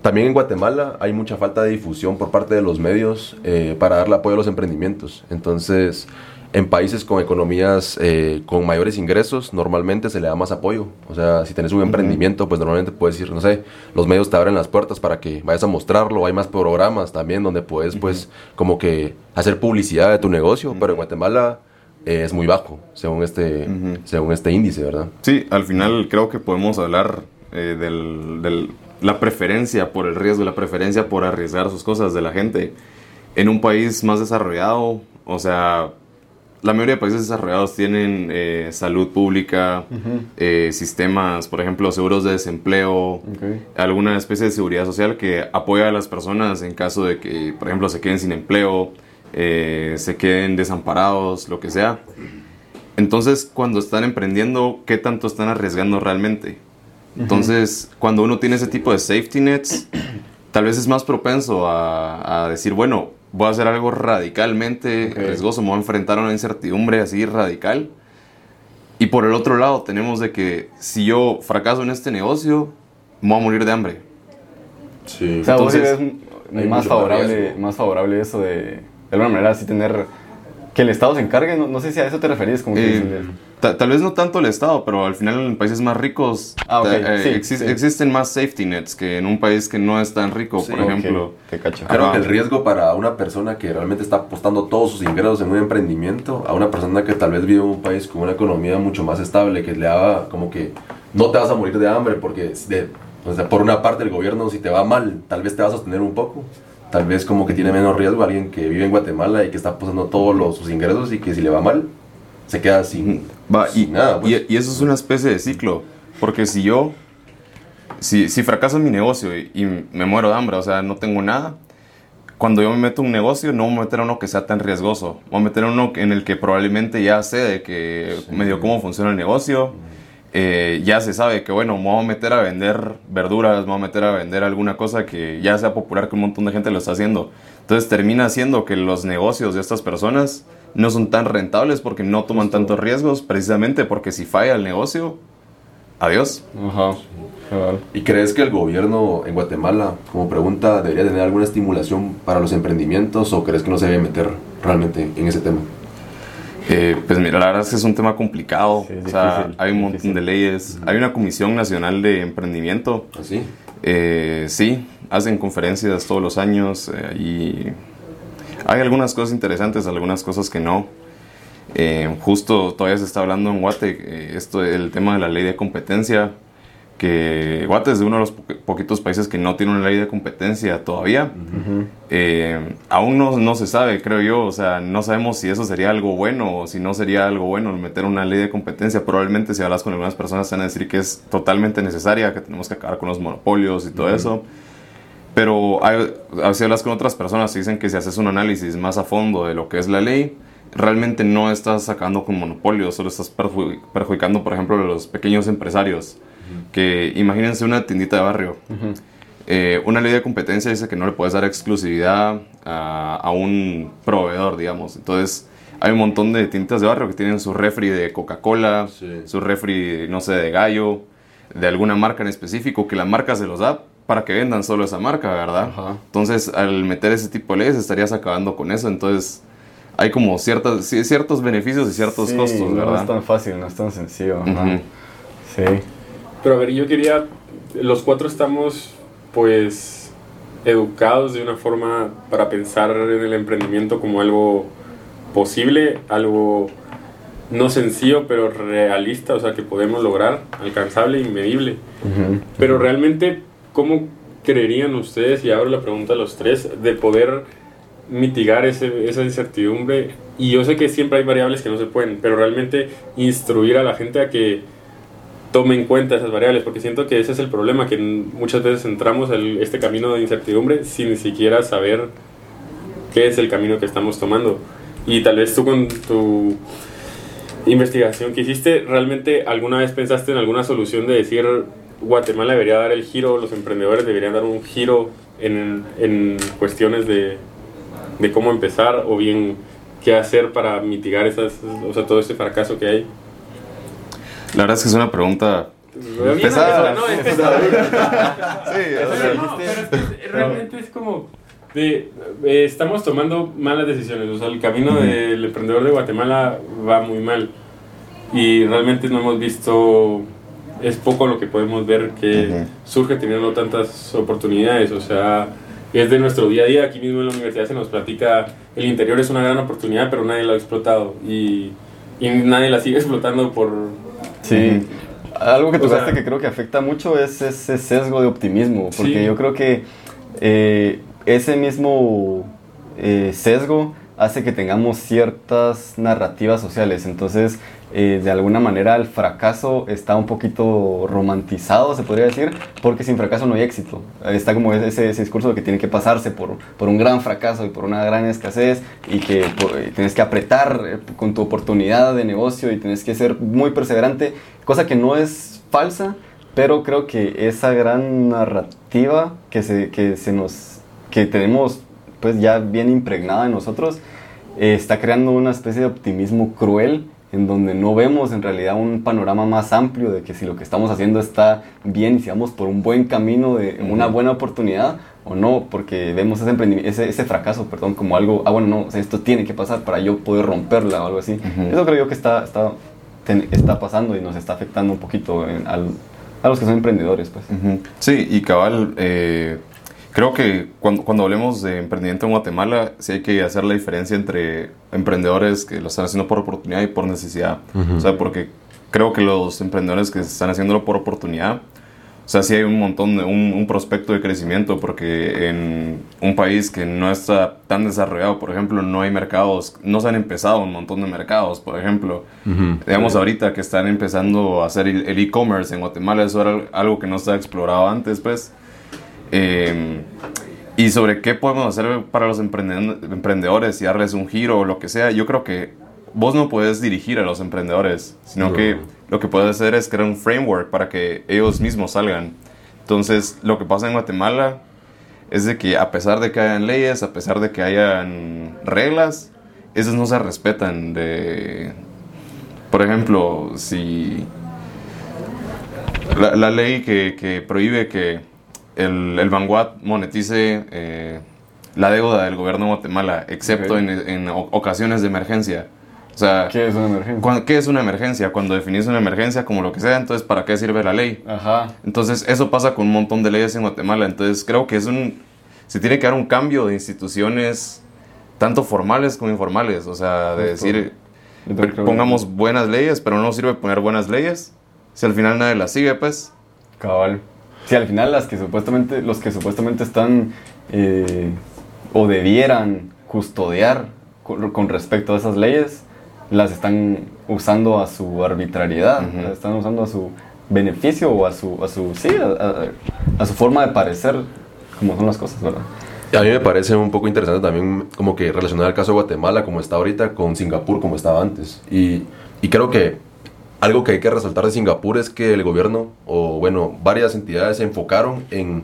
también en Guatemala hay mucha falta de difusión por parte de los medios eh, para darle apoyo a los emprendimientos. Entonces, en países con economías eh, con mayores ingresos, normalmente se le da más apoyo. O sea, si tienes un emprendimiento, pues normalmente puedes ir, no sé, los medios te abren las puertas para que vayas a mostrarlo. Hay más programas también donde puedes, pues, como que hacer publicidad de tu negocio. Pero en Guatemala eh, es muy bajo, según este, según este índice, ¿verdad? Sí, al final creo que podemos hablar eh, del, del- la preferencia por el riesgo, la preferencia por arriesgar sus cosas de la gente. En un país más desarrollado, o sea, la mayoría de países desarrollados tienen eh, salud pública, eh, sistemas, por ejemplo, seguros de desempleo, Ok. alguna especie de seguridad social que apoya a las personas en caso de que, por ejemplo, se queden sin empleo, eh, se queden desamparados, lo que sea. Entonces, cuando están emprendiendo, ¿qué tanto están arriesgando realmente? Entonces, cuando uno tiene ese tipo de safety nets, tal vez es más propenso a, a decir, bueno, voy a hacer algo radicalmente Ok. riesgoso, me voy a enfrentar a una incertidumbre así radical. Y por el otro lado tenemos de que si yo fracaso en este negocio, me voy a morir de hambre. Sí. O sea, vos sí Entonces, ves más favorable, más favorable eso de, de alguna manera, así tener, que el Estado se encargue, no, no sé si a eso te referís, como que Eh, ta- tal vez no tanto el Estado, pero al final en países más ricos Ah, ok, ta- eh, sí, exis- sí. existen más safety nets que en un país que no es tan rico, Sí, por ejemplo. te cacho. Creo que el riesgo para una persona que realmente está apostando todos sus ingresos en un emprendimiento, a una persona que tal vez vive en un país con una economía mucho más estable, que le haga como que no te vas a morir de hambre, porque de- o sea, por una parte el gobierno si te va mal, tal vez te va a sostener un poco. Tal vez como que tiene menos riesgo alguien que vive en Guatemala y que está apostando todos los, sus ingresos y que si le va mal, se queda sin, Va, y, sin nada. pues. y, y eso es una especie de ciclo, porque si yo, si, si fracaso en mi negocio y, y me muero de hambre, o sea, no tengo nada, cuando yo me meto a un negocio, no voy a meter a uno que sea tan riesgoso, voy a meter a uno en el que probablemente ya sé de que medio cómo funciona el negocio, eh, ya se sabe que, bueno, me voy a meter a vender verduras, me voy a meter a vender alguna cosa que ya sea popular, que un montón de gente lo está haciendo. Entonces termina siendo que los negocios de estas personas no son tan rentables porque no toman tantos riesgos, precisamente porque si falla el negocio, adiós. Ajá. ¿Y crees que el gobierno en Guatemala, como pregunta, debería tener alguna estimulación para los emprendimientos o crees que no se debe meter realmente en ese tema? Eh, pues mira, la verdad es que es un tema complicado. Sí, o sea, difícil, hay un montón difícil. de leyes. Hay una Comisión Nacional de Emprendimiento. ¿Así? Eh, sí, hacen conferencias todos los años eh, y hay algunas cosas interesantes, algunas cosas que no. Eh, justo todavía se está hablando en Guate eh, esto el tema de la ley de competencia, que Guate es de uno de los po- poquitos países que no tiene una ley de competencia todavía. Eh, aún no, no se sabe, creo yo, o sea, no sabemos si eso sería algo bueno o si no sería algo bueno meter una ley de competencia. Probablemente si hablas con algunas personas te van a decir que es totalmente necesaria, que tenemos que acabar con los monopolios y todo eso. Pero hay, si hablas con otras personas dicen que si haces un análisis más a fondo de lo que es la ley, realmente no estás sacando con monopolios, solo estás perju- perjudicando, por ejemplo, a los pequeños empresarios. Que imagínense una tiendita de barrio. Eh, una ley de competencia dice que no le puedes dar exclusividad a, a un proveedor, digamos. Entonces, hay un montón de tiendas de barrio que tienen su refri de Coca-Cola, Sí. su refri, no sé, de gallo, de alguna marca en específico, que la marca se los da para que vendan solo esa marca, ¿verdad? Entonces, al meter ese tipo de leyes, estarías acabando con eso. Entonces, hay como ciertas, ciertos beneficios y ciertos Sí, costos, no ¿verdad? es tan fácil, no es tan sencillo. Ujú. Sí. Pero a ver, yo quería, los cuatro estamos pues educados de una forma para pensar en el emprendimiento como algo posible, algo no sencillo, pero realista, o sea, que podemos lograr, alcanzable y medible. Ujú. Pero realmente, ¿cómo creerían ustedes, y abro la pregunta a los tres, de poder mitigar ese- esa incertidumbre? Y yo sé que siempre hay variables que no se pueden, pero realmente instruir a la gente a que tome en cuenta esas variables, porque siento que ese es el problema, que muchas veces entramos en este camino de incertidumbre sin siquiera saber qué es el camino que estamos tomando. Y tal vez tú con tu investigación que hiciste, ¿realmente alguna vez pensaste en alguna solución de decir, Guatemala debería dar el giro, los emprendedores deberían dar un giro en, en cuestiones de, de cómo empezar o bien qué hacer para mitigar esas, o sea, todo ese fracaso que hay? La verdad es que es una pregunta Pesada, no, es pesada. (laughs) Sí, Pero o sea, no, pero es que (laughs) realmente es como de, eh, estamos tomando malas decisiones, o sea, el camino del emprendedor de Guatemala va muy mal. Y realmente no hemos visto, es poco lo que podemos ver que Ujú. surge teniendo tantas oportunidades, o sea, es de nuestro día a día, aquí mismo en la universidad se nos platica, el interior es una gran oportunidad, pero nadie la ha explotado. Y, y nadie la sigue (laughs) explotando por... Sí. Algo que O tocaste sea- que creo que afecta mucho es ese sesgo de optimismo, porque Sí. yo creo que eh, ese mismo eh, sesgo hace que tengamos ciertas narrativas sociales. Entonces, eh, de alguna manera, el fracaso está un poquito romantizado, se podría decir, porque sin fracaso no hay éxito. Está como ese, ese discurso de que tiene que pasarse por, por un gran fracaso y por una gran escasez y que tienes que apretar eh, con tu oportunidad de negocio y tienes que ser muy perseverante, cosa que no es falsa, pero creo que esa gran narrativa que se, que se nos que tenemos pues ya bien impregnada en nosotros eh, está creando una especie de optimismo cruel en donde no vemos en realidad un panorama más amplio de que si lo que estamos haciendo está bien y si vamos por un buen camino de una buena oportunidad o no, porque vemos ese, ese, ese fracaso perdón, como algo, ah bueno, no, o sea, esto tiene que pasar para yo poder romperla o algo así. Ujú. Eso creo yo que está, está, ten- está pasando y nos está afectando un poquito en- al- a los que son emprendedores. Pues. Sí, y cabal, eh, creo que cuando, cuando hablemos de emprendimiento en Guatemala, sí hay que hacer la diferencia entre emprendedores que lo están haciendo por oportunidad y por necesidad. O sea, porque creo que los emprendedores que están haciéndolo por oportunidad, o sea, sí hay un montón, de, un, un prospecto de crecimiento, porque en un país que no está tan desarrollado, por ejemplo, no hay mercados, no se han empezado un montón de mercados, por ejemplo. Digamos ahorita que están empezando a hacer el el e-commerce en Guatemala, eso era algo que no estaba explorado antes, pues. Eh, y sobre qué podemos hacer para los emprendedores y darles un giro o lo que sea, yo creo que vos no puedes dirigir a los emprendedores, sino No. que lo que puedes hacer es crear un framework para que ellos mismos salgan. Entonces, lo que pasa en Guatemala es de que a pesar de que hayan leyes, a pesar de que hayan reglas, esas no se respetan. De, por ejemplo, si la, la ley que, que prohíbe que el, el Vanguard monetice eh, la deuda del gobierno de Guatemala, excepto Ok. en, en ocasiones de emergencia. O sea, ¿Qué es una emergencia? cuan- ¿qué es una emergencia? Cuando definís una emergencia como lo que sea, entonces ¿para qué sirve la ley? Ajá. Entonces, eso pasa con un montón de leyes en Guatemala. Entonces, creo que es un. Se tiene que dar un cambio de instituciones, tanto formales como informales. O sea, de Justo. decir, pongamos buenas leyes, pero no sirve poner buenas leyes. Si al final nadie las sigue, pues. Cabal. Sí, al final las que supuestamente, los que supuestamente están eh, o debieran custodiar con, con respecto a esas leyes, las están usando a su arbitrariedad, las están usando a su beneficio o a su, a su, sí, a, a- a su forma de parecer como son las cosas, ¿verdad? A mí me parece un poco interesante también como que relacionar el caso de Guatemala como está ahorita con Singapur como estaba antes. Y, y creo que algo que hay que resaltar de Singapur es que el gobierno o bueno, varias entidades se enfocaron en,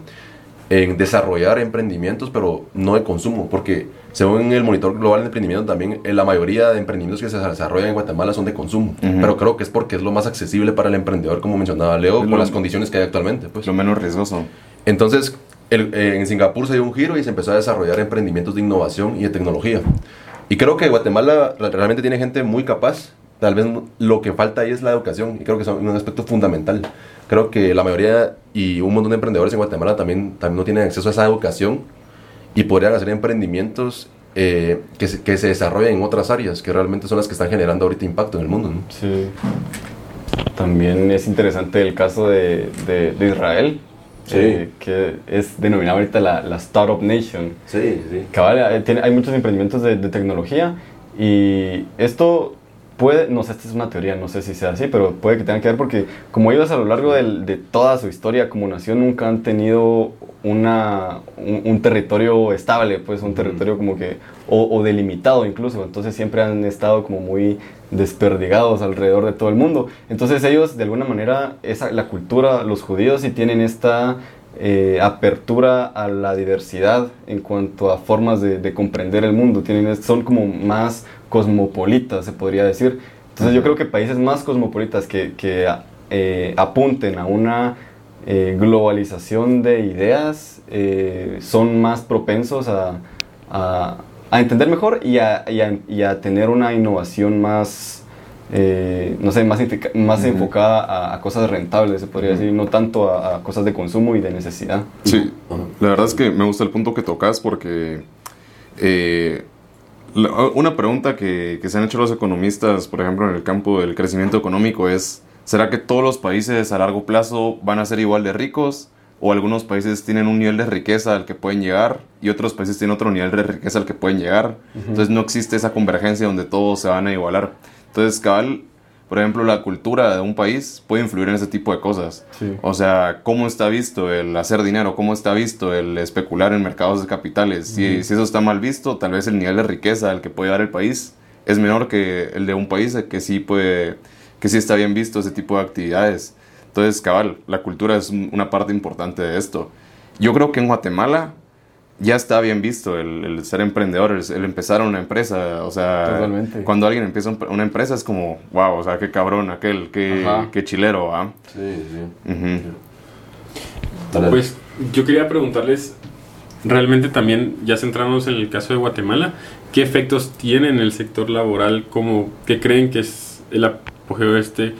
en desarrollar emprendimientos, pero no de consumo, porque según el monitor global de emprendimiento también eh, la mayoría de emprendimientos que se desarrollan en Guatemala son de consumo, Ujú. pero creo que es porque es lo más accesible para el emprendedor, como mencionaba Leo, lo- las condiciones que hay actualmente. Pues. Lo menos riesgoso. Entonces, el- eh, en Singapur se dio un giro y se empezó a desarrollar emprendimientos de innovación y de tecnología. Y creo que Guatemala re- realmente tiene gente muy capaz. Tal vez lo que falta ahí es la educación y creo que es un aspecto fundamental. Creo que la mayoría y un montón de emprendedores en Guatemala también, también no tienen acceso a esa educación y podrían hacer emprendimientos eh, que, se, que se desarrollen en otras áreas que realmente son las que están generando ahorita impacto en el mundo. ¿no? Sí. También es interesante el caso de, de- de Israel, Sí. eh, que es denominada ahorita la, la Startup Nation. Sí, sí. Cabal, eh, tiene- hay muchos emprendimientos de, de tecnología y esto puede, no sé, esta es una teoría, no sé si sea así, pero puede que tenga que ver porque como ellos a lo largo del- de toda su historia como nación nunca han tenido una, un, un territorio estable, pues un territorio como que, o, o delimitado incluso, entonces siempre han estado como muy desperdigados alrededor de todo el mundo. Entonces ellos de alguna manera, esa, la cultura, los judíos sí tienen esta eh, apertura a la diversidad en cuanto a formas de, de comprender el mundo. Tienen, son como más cosmopolitas, se podría decir. Entonces yo creo que países más cosmopolitas que, que eh, apunten a una eh, globalización de ideas eh, son más propensos a, a- a entender mejor y a, y a- y a tener una innovación más, eh, no sé, más, más enfocada a, a cosas rentables, se podría decir, no tanto a, a cosas de consumo y de necesidad. Sí, la verdad es que me gusta el punto que tocas porque eh, una pregunta que, que se han hecho los economistas, por ejemplo, en el campo del crecimiento económico es, ¿será que todos los países a largo plazo van a ser igual de ricos? ¿O algunos países tienen un nivel de riqueza al que pueden llegar y otros países tienen otro nivel de riqueza al que pueden llegar? Entonces no existe esa convergencia donde todos se van a igualar. Entonces, cabal, por ejemplo, la cultura de un país puede influir en ese tipo de cosas. Sí. O sea, cómo está visto el hacer dinero, cómo está visto el especular en mercados de capitales. Si, si eso está mal visto, tal vez el nivel de riqueza al que puede dar el país es menor que el de un país que sí puede, que sí está bien visto ese tipo de actividades. Entonces, cabal, la cultura es un- una parte importante de esto. Yo creo que en Guatemala ya está bien visto el, el ser emprendedor, el, el empezar una empresa. O sea, Totalmente. cuando alguien empieza un- una empresa es como, wow, o sea, qué cabrón aquel, qué, chilero, ¿ah? Sí, sí. Pues yo quería preguntarles, realmente también, ya centrándonos en el caso de Guatemala, ¿qué efectos tiene en el sector laboral? Como, ¿Qué creen que es el apogeo de este?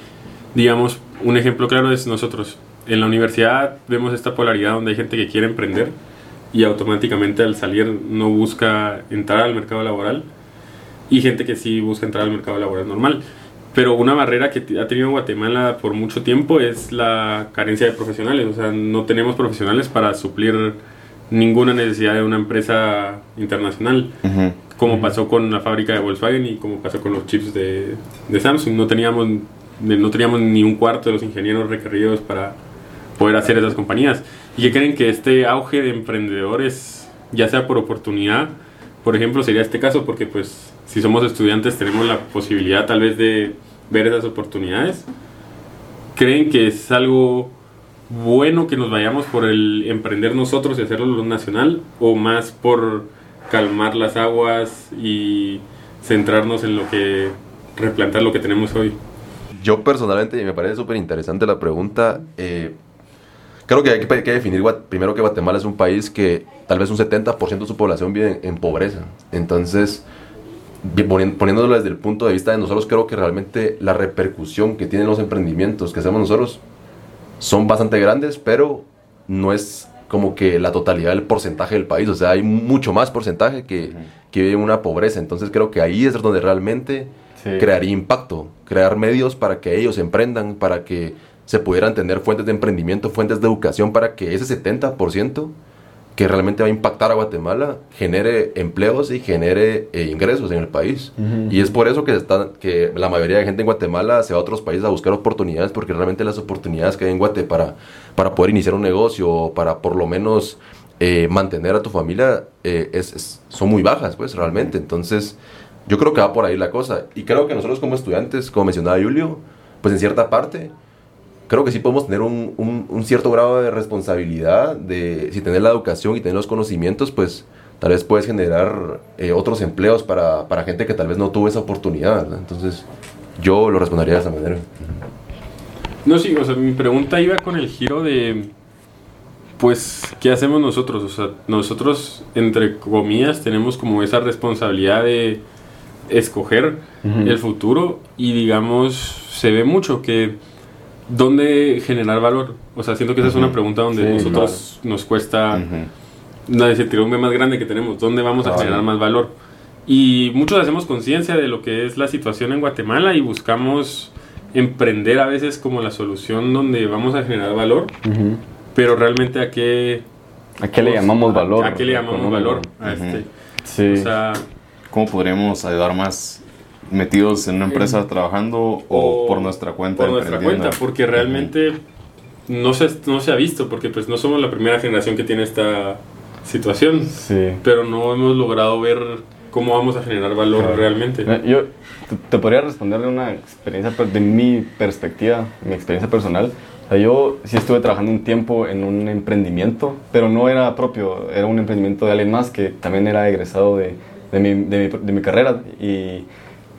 Digamos, un ejemplo claro es nosotros. En la universidad vemos esta polaridad donde hay gente que quiere emprender y automáticamente al salir no busca entrar al mercado laboral y gente que sí busca entrar al mercado laboral normal. Pero una barrera que ha tenido Guatemala por mucho tiempo es la carencia de profesionales. O sea, no tenemos profesionales para suplir ninguna necesidad de una empresa internacional, Ujú. como pasó con la fábrica de Volkswagen y como pasó con los chips de, de Samsung. No teníamos, no teníamos ni un cuarto de los ingenieros requeridos para poder hacer esas compañías. ¿Y qué creen que este auge de emprendedores, ya sea por oportunidad, por ejemplo, sería este caso? Porque pues si somos estudiantes tenemos la posibilidad tal vez de ver esas oportunidades. ¿Creen que es algo bueno que nos vayamos por el emprender nosotros y hacerlo lo nacional o más por calmar las aguas y centrarnos en lo que replantar lo que tenemos hoy? Yo personalmente, me parece súper interesante la pregunta, eh, creo que hay que, definir primero que Guatemala es un país que tal vez un 70% de su población vive en, en pobreza. Entonces, poniéndolo desde el punto de vista de nosotros, creo que realmente la repercusión que tienen los emprendimientos que hacemos nosotros son bastante grandes, pero no es como que la totalidad del porcentaje del país. O sea, hay mucho más porcentaje que, que vive en una pobreza. Entonces creo que ahí es donde realmente Sí. crearía impacto, crear medios para que ellos emprendan, para que se pudieran tener fuentes de emprendimiento, fuentes de educación, para que ese 70% que realmente va a impactar a Guatemala genere empleos y genere eh, ingresos en el país. Y es por eso que, está, que la mayoría de gente en Guatemala se va a otros países a buscar oportunidades, porque realmente las oportunidades que hay en Guate para, para poder iniciar un negocio o para por lo menos eh, mantener a tu familia eh, es, es- son muy bajas, pues realmente. Entonces, yo creo que va por ahí la cosa. Y creo que nosotros como estudiantes, como mencionaba Julio, pues en cierta parte, creo que sí podemos tener un, un- un cierto grado de responsabilidad de si tener la educación y tener los conocimientos, pues tal vez puedes generar eh, otros empleos para, para gente que tal vez no tuvo esa oportunidad. ¿verdad? Entonces, yo lo respondería de esa manera. No, sí, o sea, mi pregunta iba con el giro de, pues, ¿qué hacemos nosotros? O sea, nosotros, entre comillas, tenemos como esa responsabilidad de escoger el futuro y, digamos, se ve mucho que, ¿dónde generar valor? O sea, siento que esa es una pregunta donde Sí, nosotros nos cuesta Ujú. la incertidumbre más grande que tenemos, ¿dónde vamos a generar más valor? Y muchos hacemos conciencia de lo que es la situación en Guatemala y buscamos emprender a veces como la solución donde vamos a generar valor, pero realmente a qué... ¿A qué le llamamos valor? ¿A qué le llamamos valor? A este. Sí. O sea, ¿Cómo podremos ayudar más metidos en una empresa trabajando o, por nuestra cuenta. Por nuestra cuenta, porque realmente no, se, no se ha visto, porque pues no somos la primera generación que tiene esta situación, Sí. pero no hemos logrado ver cómo vamos a generar valor Claro. realmente. Eh, Yo te, te podría responder de una experiencia, per- de mi perspectiva, mi experiencia personal. O sea, yo sí estuve trabajando un tiempo en un emprendimiento, pero no era propio, era un emprendimiento de alguien más que también era egresado de, de, mi, de, mi, de mi carrera. Y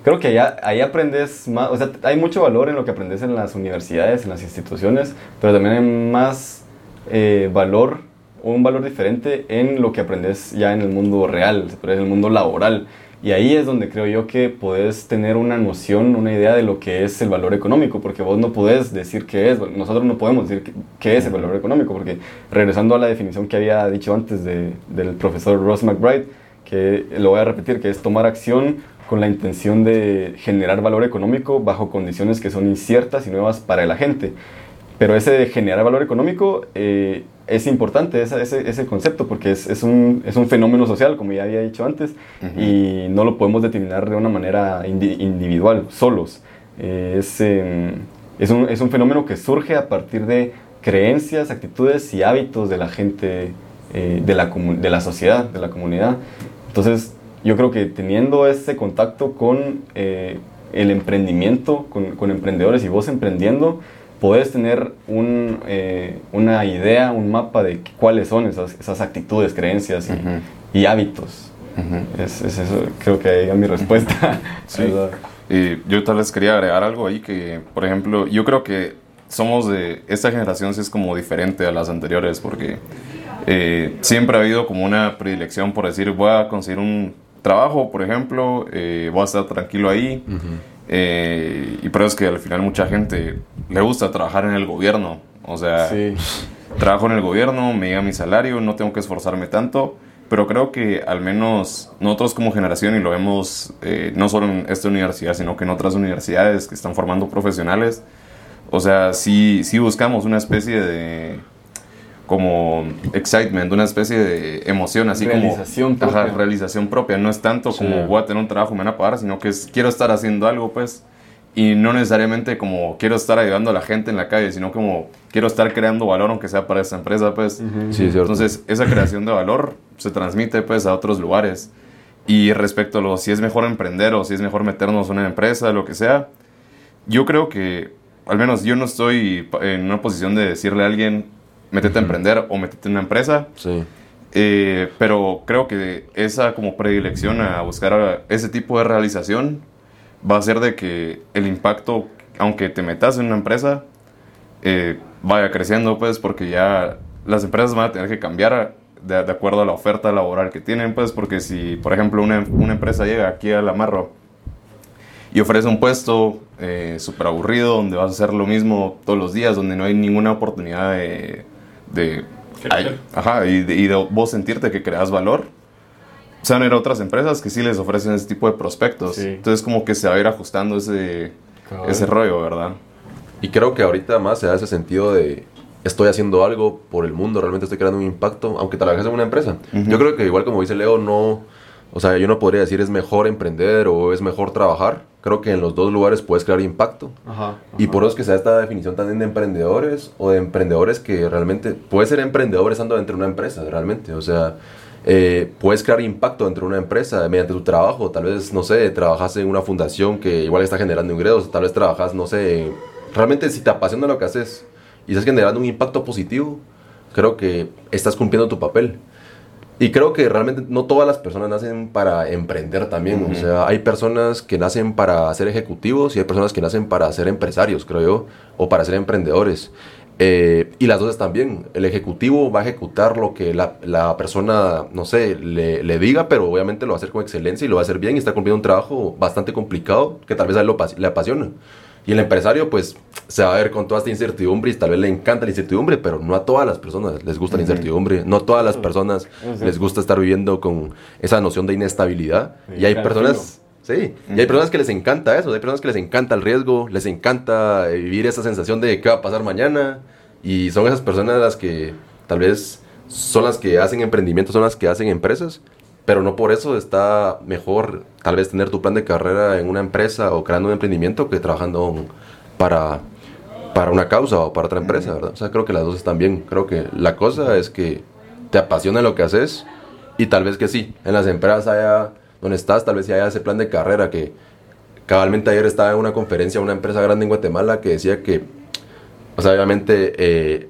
creo que allá, ahí aprendes más, o sea, hay mucho valor en lo que aprendes en las universidades, en las instituciones, pero también hay más eh, valor un valor diferente en lo que aprendes ya en el mundo real, en el mundo laboral. Y ahí es donde creo yo que podés tener una noción, una idea de lo que es el valor económico, porque vos no podés decir qué es, nosotros no podemos decir qué es el valor económico, porque regresando a la definición que había dicho antes de- del profesor Ross McBride, que lo voy a repetir, que es tomar acción con la intención de generar valor económico bajo condiciones que son inciertas y nuevas para la gente. Pero ese de generar valor económico eh, es importante, ese, ese, ese concepto, porque es, es, un, es un fenómeno social, como ya había dicho antes, Ujú. y no lo podemos determinar de una manera indi- individual, solos. Eh, es, eh, es, un, es un fenómeno que surge a partir de creencias, actitudes y hábitos de la gente, eh, de, la de la sociedad, de la comunidad. Entonces, yo creo que teniendo ese contacto con eh, el emprendimiento, con, con emprendedores y vos emprendiendo, podés tener un, eh, una idea, un mapa de cuáles son esas, esas actitudes, creencias y, Ujú. y hábitos. Ujú. Es, es eso, creo que ahí va mi respuesta. (laughs) Sí. Y yo tal vez quería agregar algo ahí que, por ejemplo, yo creo que somos de, esta generación sí es como diferente a las anteriores porque eh, siempre ha habido como una predilección por decir voy a conseguir un trabajo, por ejemplo, eh, voy a estar tranquilo ahí. eh, y por eso es que al final mucha gente le gusta trabajar en el gobierno. O sea, Sí. trabajo en el gobierno, me llega mi salario, no tengo que esforzarme tanto, pero creo que al menos nosotros como generación, y lo vemos eh, no solo en esta universidad, sino que en otras universidades que están formando profesionales, o sea, sí, sí buscamos una especie de como excitement, una especie de emoción, así Realización como propia. realización propia. No es tanto Sí. como voy a tener un trabajo, me van a pagar, sino que es quiero estar haciendo algo, pues, y no necesariamente como quiero estar ayudando a la gente en la calle, sino como quiero estar creando valor, aunque sea para esta empresa, pues. Sí, es cierto. Entonces, esa creación de valor se transmite pues a otros lugares. Y respecto a lo si es mejor emprender o si es mejor meternos en una empresa, lo que sea, yo creo que, al menos yo no estoy en una posición de decirle a alguien, métete a emprender o métete en una empresa, Sí. eh, pero creo que esa como predilección a buscar a- ese tipo de realización va a ser de que el impacto, aunque te metas en una empresa, eh, vaya creciendo, pues, porque ya las empresas van a tener que cambiar de, de acuerdo a la oferta laboral que tienen, pues, porque si, por ejemplo, una, una empresa llega aquí a la Marro y ofrece un puesto eh, súper aburrido, donde vas a hacer lo mismo todos los días, donde no hay ninguna oportunidad de... de ay, ajá, y de, y de vos sentirte que creas valor. Se van a ir a otras empresas que sí les ofrecen ese tipo de prospectos. Sí. Entonces como que se va a ir ajustando ese, ese rollo, ¿verdad? Y creo que ahorita más se da ese sentido de estoy haciendo algo por el mundo, realmente estoy creando un impacto, aunque trabajes en una empresa. Yo creo que igual como dice Leo, no, o sea, yo no podría decir es mejor emprender o es mejor trabajar. Creo que en los dos lugares puedes crear impacto. Ajá, Y por eso es que se da esta definición también de emprendedores o de emprendedores que realmente puedes ser emprendedor estando dentro de una empresa, realmente. O sea, eh, puedes crear impacto dentro de una empresa mediante tu trabajo. Tal vez, no sé, trabajas en una fundación que igual está generando ingresos. Tal vez trabajas, no sé, realmente si te apasiona lo que haces y estás generando un impacto positivo, creo que estás cumpliendo tu papel. Y creo que realmente no todas las personas nacen para emprender también. O sea, hay personas que nacen para ser ejecutivos y hay personas que nacen para ser empresarios, creo yo, o para ser emprendedores. Eh, y las dos están bien. El ejecutivo va a ejecutar lo que la, la persona, no sé, le, le diga, pero obviamente lo va a hacer con excelencia y lo va a hacer bien y está cumpliendo un trabajo bastante complicado que tal vez a él lo le apasiona. Y el empresario, pues, se va a ver con toda esta incertidumbre y tal vez le encanta la incertidumbre, pero no a todas las personas les gusta la incertidumbre. No a todas las personas les gusta estar viviendo con esa noción de inestabilidad. Sí, Y hay personas... Sí, y hay personas que les encanta eso, hay personas que les encanta el riesgo, les encanta eh, vivir esa sensación de qué va a pasar mañana. Y son esas personas las que tal vez son las que hacen emprendimientos, son las que hacen empresas. Pero no por eso está mejor tal vez tener tu plan de carrera en una empresa o creando un emprendimiento que trabajando para, para una causa o para otra empresa, ¿verdad? O sea, creo que las dos están bien. Creo que la cosa es que te apasiona lo que haces y tal vez que sí, en las empresas haya, donde estás, tal vez haya ese plan de carrera que cabalmente ayer estaba en una conferencia una empresa grande en Guatemala que decía que, o sea, obviamente... Eh,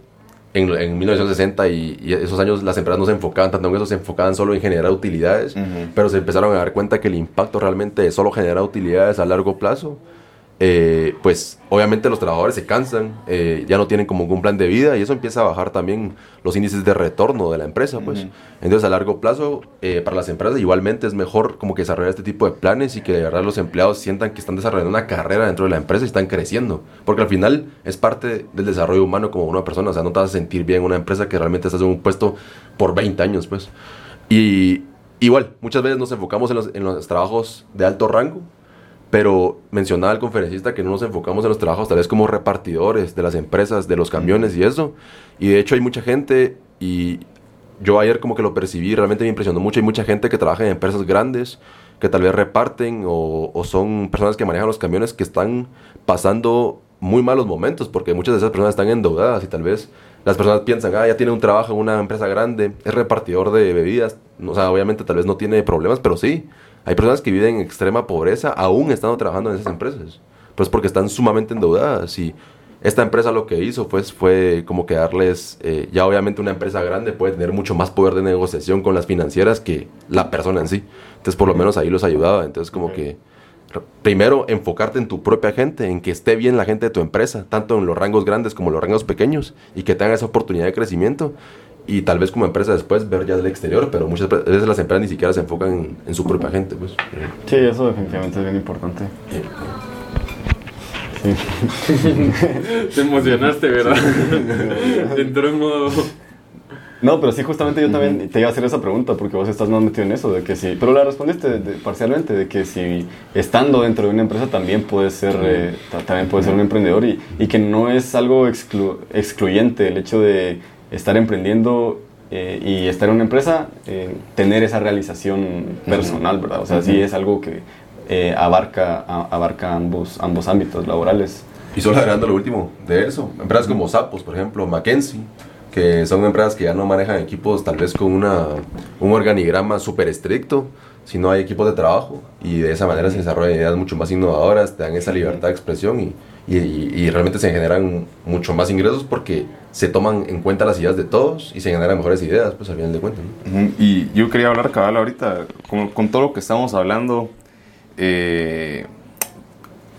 en, en, 1960 y, y, esos años las empresas no se enfocaban tanto en eso, se enfocaban solo en generar utilidades, uh -huh. pero se empezaron a dar cuenta que el impacto realmente de solo generar utilidades a largo plazo, eh, pues obviamente los trabajadores se cansan, eh, ya no tienen como un plan de vida y eso empieza a bajar también los índices de retorno de la empresa, pues. Uh -huh. Entonces a largo plazo, eh, para las empresas igualmente es mejor como que desarrollar este tipo de planes y que de verdad los empleados sientan que están desarrollando una carrera dentro de la empresa y están creciendo, porque al final es parte del desarrollo humano como una persona, o sea, no te vas a sentir bien en una empresa que realmente estás en un puesto por 20 años, pues. Y igual, muchas veces nos enfocamos en los, en los trabajos de alto rango, pero mencionaba el conferencista que no nos enfocamos en los trabajos tal vez como repartidores de las empresas, de los camiones y eso. Y de hecho hay mucha gente y yo ayer como que lo percibí, realmente me impresionó mucho. Hay mucha gente que trabaja en empresas grandes, que tal vez reparten o, o son personas que manejan los camiones que están pasando muy malos momentos porque muchas de esas personas están endeudadas y tal vez las personas piensan, ah, ya tiene un trabajo en una empresa grande, es repartidor de bebidas, o sea, obviamente tal vez no tiene problemas, pero sí, hay personas que viven en extrema pobreza aún estando trabajando en esas empresas. Pues porque están sumamente endeudadas y esta empresa lo que hizo pues, fue como que darles, eh, ya obviamente una empresa grande puede tener mucho más poder de negociación con las financieras que la persona en sí. Entonces por lo menos ahí los ayudaba. Entonces como que primero enfocarte en tu propia gente, en que esté bien la gente de tu empresa, tanto en los rangos grandes como en los rangos pequeños y que tengan esa oportunidad de crecimiento y tal vez como empresa después ver ya del exterior, pero muchas veces las empresas ni siquiera se enfocan en, en su propia gente. Pues. Sí, eso definitivamente es bien importante. Sí. (laughs) Te emocionaste, ¿verdad? Entró en modo... No, pero sí, justamente yo también te iba a hacer esa pregunta porque vos estás más metido en eso, de que sí, pero la respondiste de, parcialmente, de que si estando dentro de una empresa también puedes ser, eh, también puedes ser un emprendedor y, y que no es algo exclu excluyente el hecho de estar emprendiendo eh, y estar en una empresa, eh, tener esa realización personal, ¿verdad? O sea, sí es algo que eh, abarca, a, abarca ambos, ambos ámbitos laborales. Y solo agregando lo último de eso, empresas como Sapos, por ejemplo, Mackenzie, que son empresas que ya no manejan equipos tal vez con una, un organigrama súper estricto, sino hay equipos de trabajo y de esa manera se desarrollan ideas mucho más innovadoras, te dan esa libertad de expresión y, y, y, realmente se generan mucho más ingresos porque se toman en cuenta las ideas de todos y se generan mejores ideas, pues al final de cuentas. ¿no? Uh -huh. Y yo quería hablar, cabal, ahorita, con, con todo lo que estamos hablando, eh,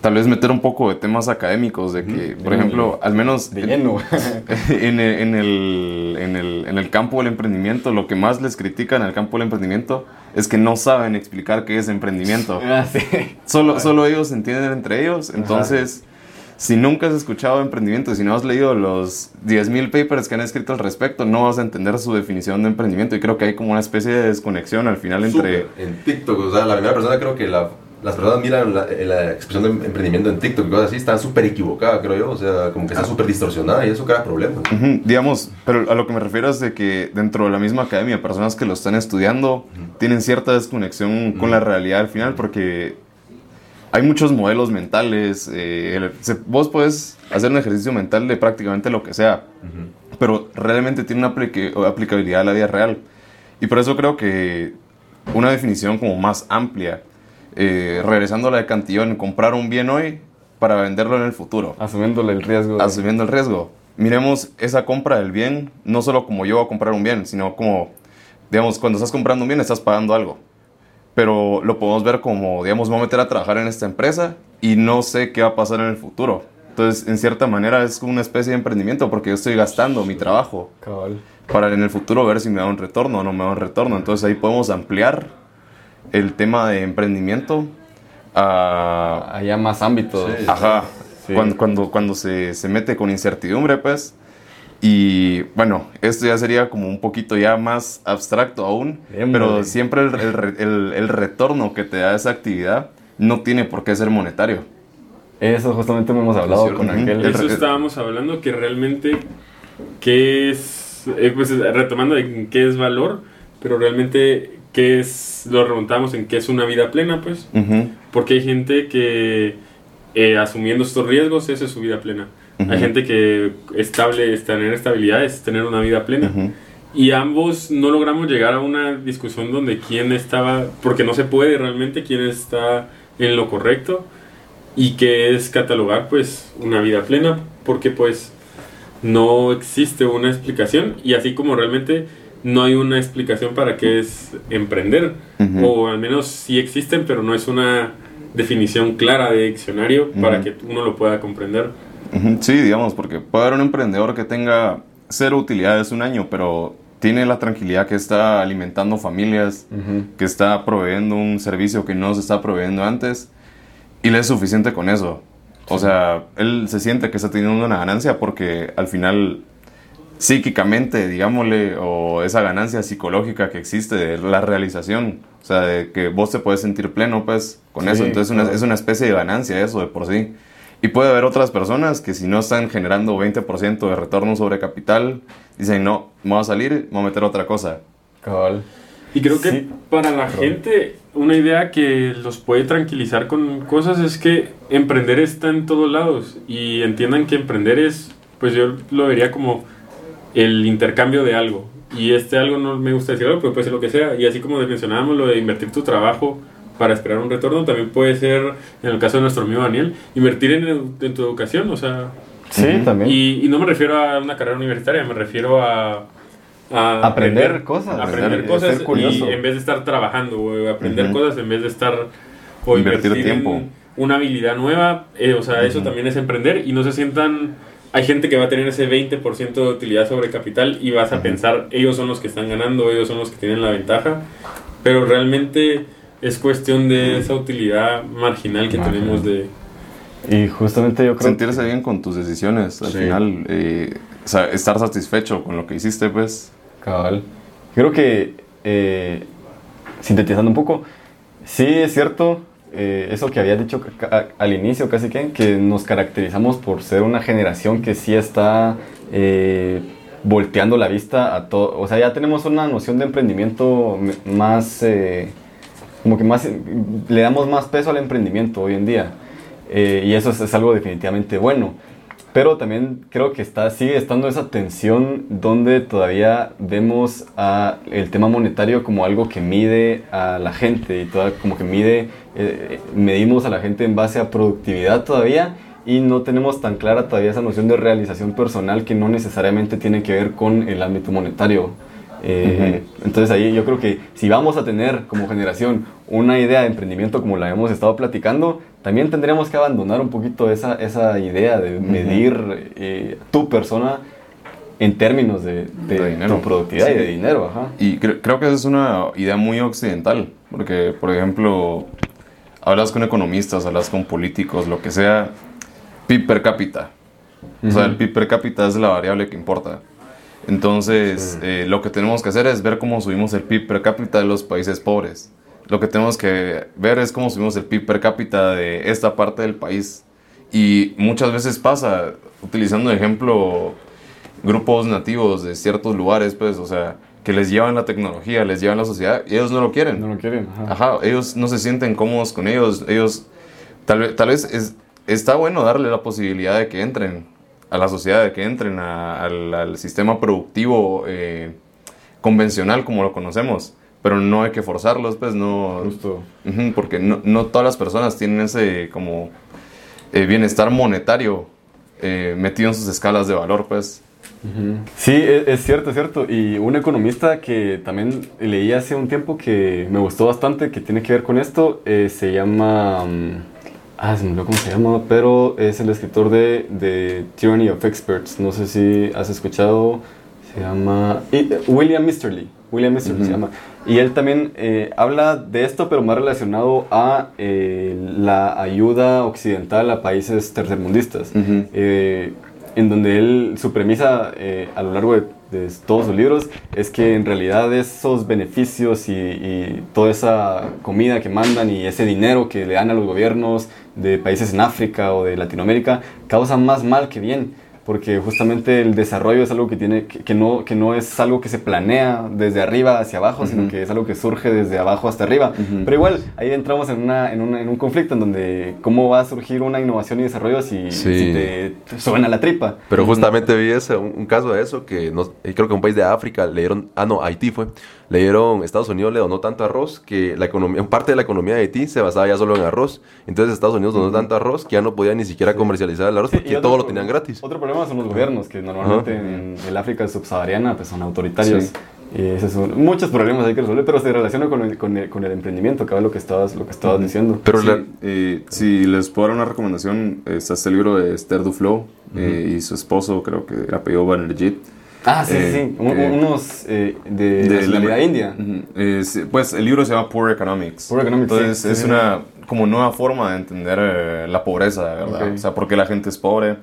tal vez meter un poco de temas académicos, de que, por ejemplo, al menos de lleno. (laughs) En, el, en, el, en, el, en el campo del emprendimiento, lo que más les critican en el campo del emprendimiento es que no saben explicar qué es emprendimiento. Ah, sí. Solo, solo ellos entienden entre ellos, entonces... Ajá si nunca has escuchado emprendimiento, si no has leído los 10.000 papers que han escrito al respecto, no vas a entender su definición de emprendimiento. Y creo que hay como una especie de desconexión al final entre... En TikTok, o sea, la primera persona creo que la, las personas miran la, la, expresión de emprendimiento en TikTok y cosas así, están súper equivocadas, creo yo. O sea, como que está súper distorsionada y eso crea problemas. Uh -huh. Digamos, pero a lo que me refiero es de que dentro de la misma academia, personas que lo están estudiando uh -huh. tienen cierta desconexión uh -huh. con la realidad al final porque hay muchos modelos mentales. Eh, se, vos puedes hacer un ejercicio mental de prácticamente lo que sea, uh -huh. pero realmente tiene una aplica aplicabilidad a la vida real. Y por eso creo que una definición como más amplia, eh, regresando a la de Cantillón, comprar un bien hoy para venderlo en el futuro. Asumiéndole el riesgo. Asumiendo el riesgo. Miremos esa compra del bien, no solo como yo voy a comprar un bien, sino como, digamos, cuando estás comprando un bien estás pagando algo pero lo podemos ver como, digamos, me voy a meter a trabajar en esta empresa y no sé qué va a pasar en el futuro. Entonces, en cierta manera es una especie de emprendimiento porque yo estoy gastando mi trabajo Cabal. para en el futuro ver si me da un retorno o no me da un retorno. Entonces ahí podemos ampliar el tema de emprendimiento a... Allá más ámbitos. Sí, Ajá. Sí. Cuando, cuando, cuando se, se mete con incertidumbre, pues y bueno, esto ya sería como un poquito ya más abstracto aún, Bien, pero siempre el, el, el, retorno que te da esa actividad no tiene por qué ser monetario. Eso justamente hemos hablado con aquel. Eso estábamos hablando, que realmente, ¿qué es? Eh, pues retomando de qué es valor, pero realmente, qué es, lo remontamos en qué es una vida plena, pues. Porque hay gente que, eh, asumiendo estos riesgos, esa es su vida plena. Ujú. Hay gente que estable, es tener estabilidad es tener una vida plena. ujú. Y ambos no logramos llegar a una discusión donde quién estaba, porque no se puede realmente, quién está en lo correcto y qué es catalogar pues una vida plena, porque pues no existe una explicación y así como realmente no hay una explicación para qué es emprender, Ujú. o al menos sí existen, pero no es una definición clara de diccionario para Ujú. que uno lo pueda comprender. Sí, digamos, porque puede haber un emprendedor que tenga cero utilidades un año, pero tiene la tranquilidad que está alimentando familias, que está proveyendo un servicio que no se está proveyendo antes, y le es suficiente con eso. O sea, él se siente que está teniendo una ganancia porque al final, psíquicamente, digámosle, o esa ganancia psicológica que existe de la realización, o sea, de que vos te puedes sentir pleno, pues, con Sí, eso. Entonces, una- es una especie de ganancia eso de por sí. Y puede haber otras personas que si no están generando 20% de retorno sobre capital, dicen, no, me voy a salir, me voy a meter a otra cosa. Cabal. Y creo que Sí. para la gente una idea que los puede tranquilizar con cosas es que emprender está en todos lados y entiendan que emprender es, pues yo lo vería como el intercambio de algo. Y este algo no me gusta decir algo, pero puede ser lo que sea. Y así como mencionábamos lo de invertir tu trabajo para esperar un retorno, también puede ser, en el caso de nuestro amigo Daniel, invertir en, en tu educación, o sea, Sí, también. y, y no me refiero a una carrera universitaria, me refiero a... a Aprender cosas, Aprender ser- cosas ser curioso. y en vez de estar trabajando o aprender Ujú. cosas, en vez de estar o Invertir invertir, tiempo. en una habilidad nueva, eh, o sea, eso también es emprender y no se sientan... Hay gente que va a tener ese 20% de utilidad sobre capital y vas a pensar, ellos son los que están ganando, ellos son los que tienen la ventaja, pero realmente es cuestión de esa utilidad marginal que Marginal. tenemos de... Y justamente yo creo Sentirse bien con tus decisiones, al Sí. final, eh, o sea, estar satisfecho con lo que hiciste, pues. Cabal. Creo que, eh, sintetizando un poco, sí es cierto eh, eso que había dicho al inicio, casi que, que nos caracterizamos por ser una generación que sí está eh, volteando la vista a todo. O sea, ya tenemos una noción de emprendimiento más, eh, como que más, le damos más peso al emprendimiento hoy en día. Eh, y eso es, es algo definitivamente bueno. Pero también creo que está, sigue estando esa tensión donde todavía vemos a el tema monetario como algo que mide a la gente y toda, como que mide, eh, medimos a la gente en base a productividad todavía y no tenemos tan clara todavía esa noción de realización personal que no necesariamente tiene que ver con el ámbito monetario. Eh, Entonces ahí yo creo que si vamos a tener como generación una idea de emprendimiento como la hemos estado platicando, también tendríamos que abandonar un poquito esa, esa idea de medir eh, tu persona en términos de, de De dinero. tu productividad y de dinero. Ajá. Y cre- creo que esa es una idea muy occidental, porque, por ejemplo, hablas con economistas, hablas con políticos, lo que sea, PIB per cápita. O sea, el PIB per cápita es la variable que importa. Entonces, eh, lo que tenemos que hacer es ver cómo subimos el PIB per cápita de los países pobres. Lo que tenemos que ver es cómo subimos el PIB per cápita de esta parte del país. Y muchas veces pasa, utilizando de ejemplo grupos nativos de ciertos lugares, pues, o sea, que les llevan la tecnología, les llevan la sociedad, y ellos no lo quieren. No lo quieren. Ajá. Ajá, ellos no se sienten cómodos con ellos. Ellos, tal vez, tal vez es, está bueno darle la posibilidad de que entren a la sociedad, de que entren a- al, al sistema productivo eh, convencional como lo conocemos. Pero no hay que forzarlos, pues no. Justo. Porque no, no todas las personas tienen ese como eh, bienestar monetario eh, metido en sus escalas de valor, pues. Sí, es, es cierto, es cierto. Y un economista que también leí hace un tiempo que me gustó bastante, que tiene que ver con esto, eh, se llama... ah, se me olvidó cómo se llama, pero es el escritor de, de Tyranny of Experts. No sé si has escuchado. Se llama... William Misterly. William Misterly se llama. Y él también eh, habla de esto, pero más relacionado a eh, la ayuda occidental a países tercermundistas. Eh, en donde él, su premisa a lo largo de, de todos sus libros es que en realidad esos beneficios y, y toda esa comida que mandan y ese dinero que le dan a los gobiernos de países en África o de Latinoamérica causan más mal que bien. Porque justamente el desarrollo es algo que tiene que, que no que no es algo que se planea desde arriba hacia abajo sino que es algo que surge desde abajo hasta arriba. Pero igual ahí entramos en una, en, una- en un conflicto en donde cómo va a surgir una innovación y desarrollo si, Sí. si te suena la tripa. Pero justamente vi ese, un, un caso de eso que no, eh, creo que un país de África le dieron, ah no, Haití fue, le dieron, Estados Unidos le donó tanto arroz que la economía, (laughs) parte de la economía de Haití se basaba ya solo en arroz. Entonces Estados Unidos donó tanto arroz que ya no podía ni siquiera comercializar el arroz Sí, porque otro todo lo tenían gratis. Otro problema son los gobiernos, que normalmente Ajá. en el África subsahariana pues, son autoritarios. Sí. Y esos son muchos problemas hay que resolver, pero se relaciona con el, con el, con el emprendimiento, que era lo que estabas, lo que estabas diciendo. Pero Sí, la- eh, si les puedo dar una recomendación, está este libro de Esther Duflo eh, y su esposo, creo que el apellido Banerjee. Ah, sí, Eh, sí. Un- eh, unos eh, de, de nacionalidad la- india. Eh, sí, pues el libro se llama Poor Economics. Poor Economics, Entonces sí, es sí, una como nueva forma de entender eh, la pobreza, ¿verdad? Ok. O sea, por qué la gente es pobre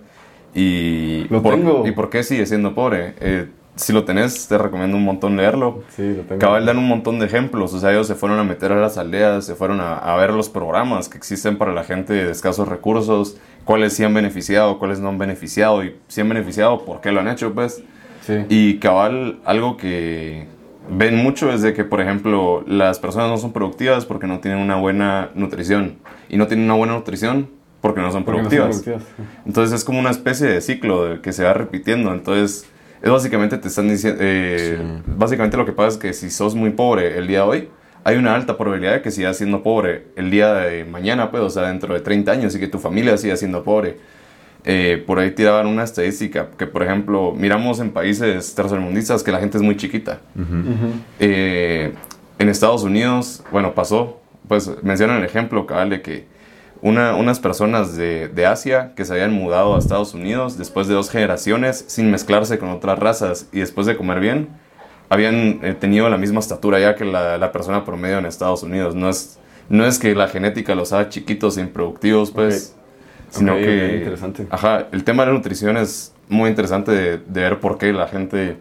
y, Lo por, tengo. y por qué sigue siendo pobre. Eh, si lo tenés, te recomiendo un montón leerlo. Sí, lo tengo. Cabal dan un montón de ejemplos, o sea, ellos se fueron a meter a las aldeas, se fueron a, a ver los programas que existen para la gente de escasos recursos, cuáles sí han beneficiado, cuáles no han beneficiado, y si han beneficiado, por qué lo han hecho, pues. Sí. Y cabal, algo que ven mucho es de que, por ejemplo, las personas no son productivas porque no tienen una buena nutrición, y no tienen una buena nutrición porque no son Porque no son productivas. Entonces es como una especie de ciclo que se va repitiendo. Entonces, es básicamente te están diciendo. eh, Básicamente lo que pasa es que si sos muy pobre el día de hoy, hay una alta probabilidad de que sigas siendo pobre el día de mañana, pues, o sea, dentro de 30 años y que tu familia siga siendo pobre. Eh, por ahí tiraban una estadística que, por ejemplo, miramos en países tercermundistas que la gente es muy chiquita. Eh, en Estados Unidos, bueno, pasó, pues mencionan el ejemplo, cabal, de que una- unas personas de, de Asia que se habían mudado a Estados Unidos después de dos generaciones sin mezclarse con otras razas y después de comer bien, habían eh, tenido la misma estatura ya que la, la persona promedio en Estados Unidos. No es, no es que la genética los haga chiquitos e improductivos, pues, sino Ok, ok, que... interesante. Ajá, el tema de la nutrición es muy interesante de, de ver por qué la gente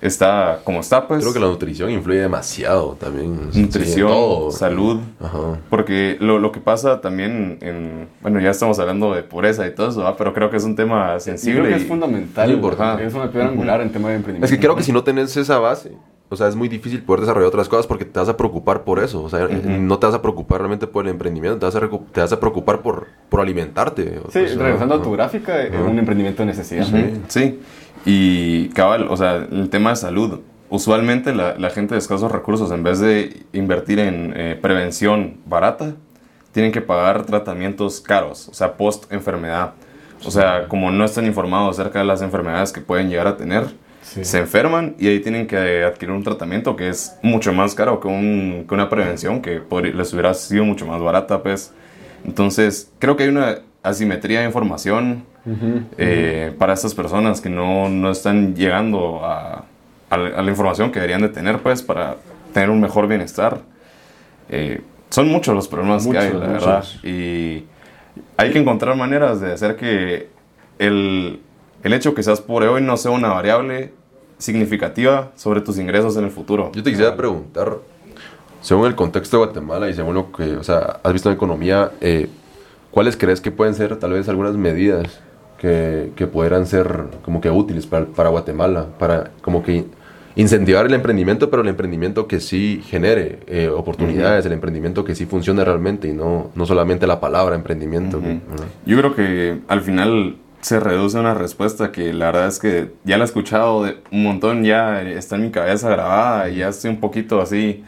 está como está, pues. creo que la nutrición influye demasiado también. nutrición, todo. salud. Ajá. Porque lo, lo que pasa también en... Bueno, ya estamos hablando de pobreza y todo eso, ¿va? pero creo que es un tema Y sensible. creo que es y- fundamental, muy importante. es una piedra angular en tema de emprendimiento. Es que creo que si no tenés esa base, o sea, es muy difícil poder desarrollar otras cosas porque te vas a preocupar por eso. O sea, no te vas a preocupar realmente por el emprendimiento, te vas a, te vas a preocupar por, por alimentarte. Sí, O sea, regresando a tu gráfica, es un emprendimiento de necesidad. Ujú, Sí, y cabal, o sea, el tema de salud. Usualmente la, la gente de escasos recursos, en vez de invertir en eh, prevención barata, tienen que pagar tratamientos caros, o sea, post-enfermedad. O sea, como no están informados acerca de las enfermedades que pueden llegar a tener, Sí. se enferman y ahí tienen que adquirir un tratamiento que es mucho más caro que, un- que una prevención que podri- les hubiera sido mucho más barata, pues. Entonces, creo que hay una asimetría de información eh, para estas personas que no, no están llegando a, a la, a la información que deberían de tener, pues, para tener un mejor bienestar. Eh, son muchos los problemas que hay, la muchos. verdad. Y hay que encontrar maneras de hacer que el, el hecho que seas pobre hoy no sea una variable significativa sobre tus ingresos en el futuro. Yo te quisiera preguntar, según el contexto de Guatemala y según lo que, o sea, has visto en economía, eh, ¿cuáles crees que pueden ser tal vez algunas medidas que, que pudieran ser como que útiles para, para Guatemala, para como que incentivar el emprendimiento, pero el emprendimiento que sí genere eh, oportunidades, el emprendimiento que sí funcione realmente y no, no solamente la palabra emprendimiento. Yo creo que al final se reduce a una respuesta que la verdad es que ya la he escuchado de un montón, ya está en mi cabeza grabada y ya estoy un poquito así.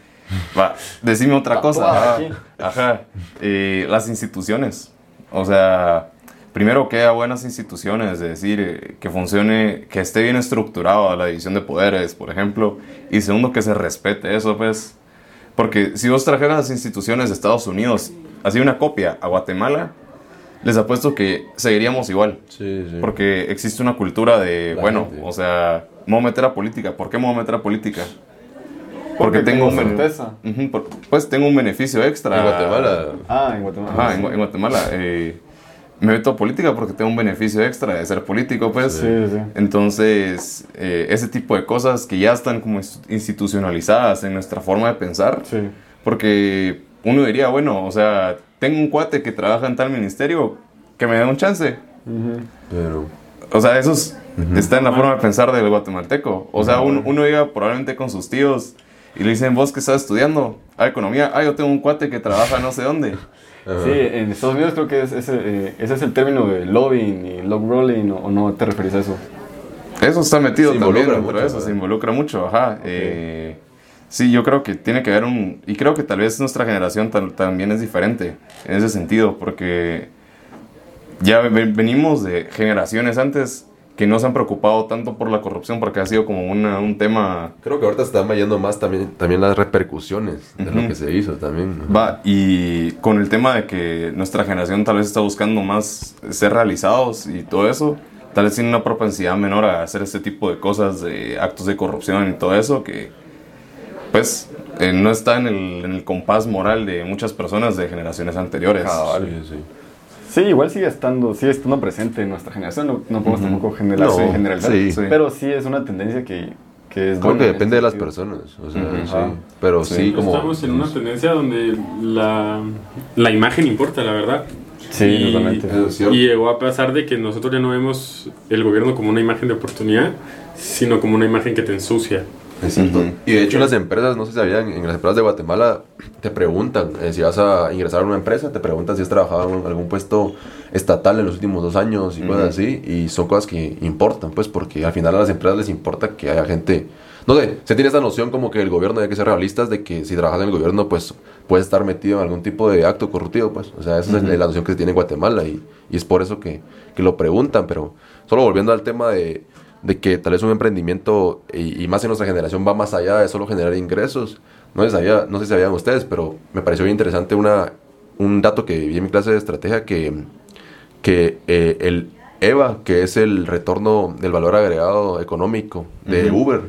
Va, decime otra cosa. Ajá. Eh, las instituciones. O sea, primero que haya buenas instituciones, es decir, eh, que funcione, que esté bien estructurado la división de poderes, por ejemplo. Y segundo, que se respete eso, pues. Porque si vos trajeras las instituciones de Estados Unidos, así una copia a Guatemala, les apuesto que seguiríamos igual. Sí, sí. Porque existe una cultura de, La bueno, gente. o sea, me voy a meter a política. ¿Por qué me voy a meter a política? Porque tengo un certeza. Ujú, por- pues tengo un beneficio extra. En Guatemala, Ah, en Guatemala. Ajá, en, en Guatemala. eh, me meto a política porque tengo un beneficio extra de ser político, pues. Sí, sí. Entonces, eh, ese tipo de cosas que ya están como inst- institucionalizadas en nuestra forma de pensar. Sí. Porque uno diría, bueno, o sea, tengo un cuate que trabaja en tal ministerio, que me dé un chance. Ujú. pero... o sea, eso es- está en la forma de pensar del guatemalteco. O sea, un- uno llega probablemente con sus tíos y le dicen, vos que estás estudiando, ah, economía, ah, yo tengo un cuate que trabaja no sé dónde. (laughs) Sí, en Estados Unidos creo que es, ese, eh, ese es el término de lobbying y log rolling, o, o no te referís a eso. Eso está metido Se también mucho, eso, ¿verdad? se involucra mucho, ajá. Eh, sí, yo creo que tiene que haber un... Y creo que tal vez nuestra generación tal- también es diferente en ese sentido, porque ya ve- venimos de generaciones antes que no se han preocupado tanto por la corrupción, porque ha sido como una- un tema... Creo que ahorita están yendo más también, también las repercusiones de lo Ujú. que se hizo también. ¿no? Va, y con el tema de que nuestra generación tal vez está buscando más ser realizados y todo eso, tal vez tiene una propensidad menor a hacer este tipo de cosas, de actos de corrupción y todo eso, que pues eh, no está en el, en el compás moral de muchas personas de generaciones anteriores. Cabal. Sí, sí. Sí, igual sigue estando, sigue estando presente en nuestra generación, no, no podemos tampoco generar, No, generalizar, sí. Sí. pero sí es una tendencia que, que es Creo buena que en depende de las personas. O sea, Ujú. sí. Ajá. Pero Sí. sí, como. Estamos en una tendencia donde la, la imagen importa, la verdad. Sí, y, totalmente. Y llegó a pasar de que nosotros ya no vemos el gobierno como una imagen de oportunidad, sino como una imagen que te ensucia. Y de hecho las empresas, no sé si sabían, en las empresas de Guatemala te preguntan eh, si vas a ingresar a una empresa, te preguntan si has trabajado en algún puesto estatal en los últimos dos años y cosas así, y son cosas que importan, pues porque al final a las empresas les importa que haya gente, no sé, se tiene esta noción como que el gobierno hay que ser realistas de que si trabajas en el gobierno pues puedes estar metido en algún tipo de acto corruptivo, pues, o sea, esa es la noción que se tiene en Guatemala y, y es por eso que, que lo preguntan, pero solo volviendo al tema de de que tal vez un emprendimiento, y, y más en nuestra generación, va más allá de solo generar ingresos. No sé, si sabía, no sé si sabían ustedes, pero me pareció interesante una, un dato que vi en mi clase de estrategia que, que eh, el EVA, que es el retorno del valor agregado económico de Uber,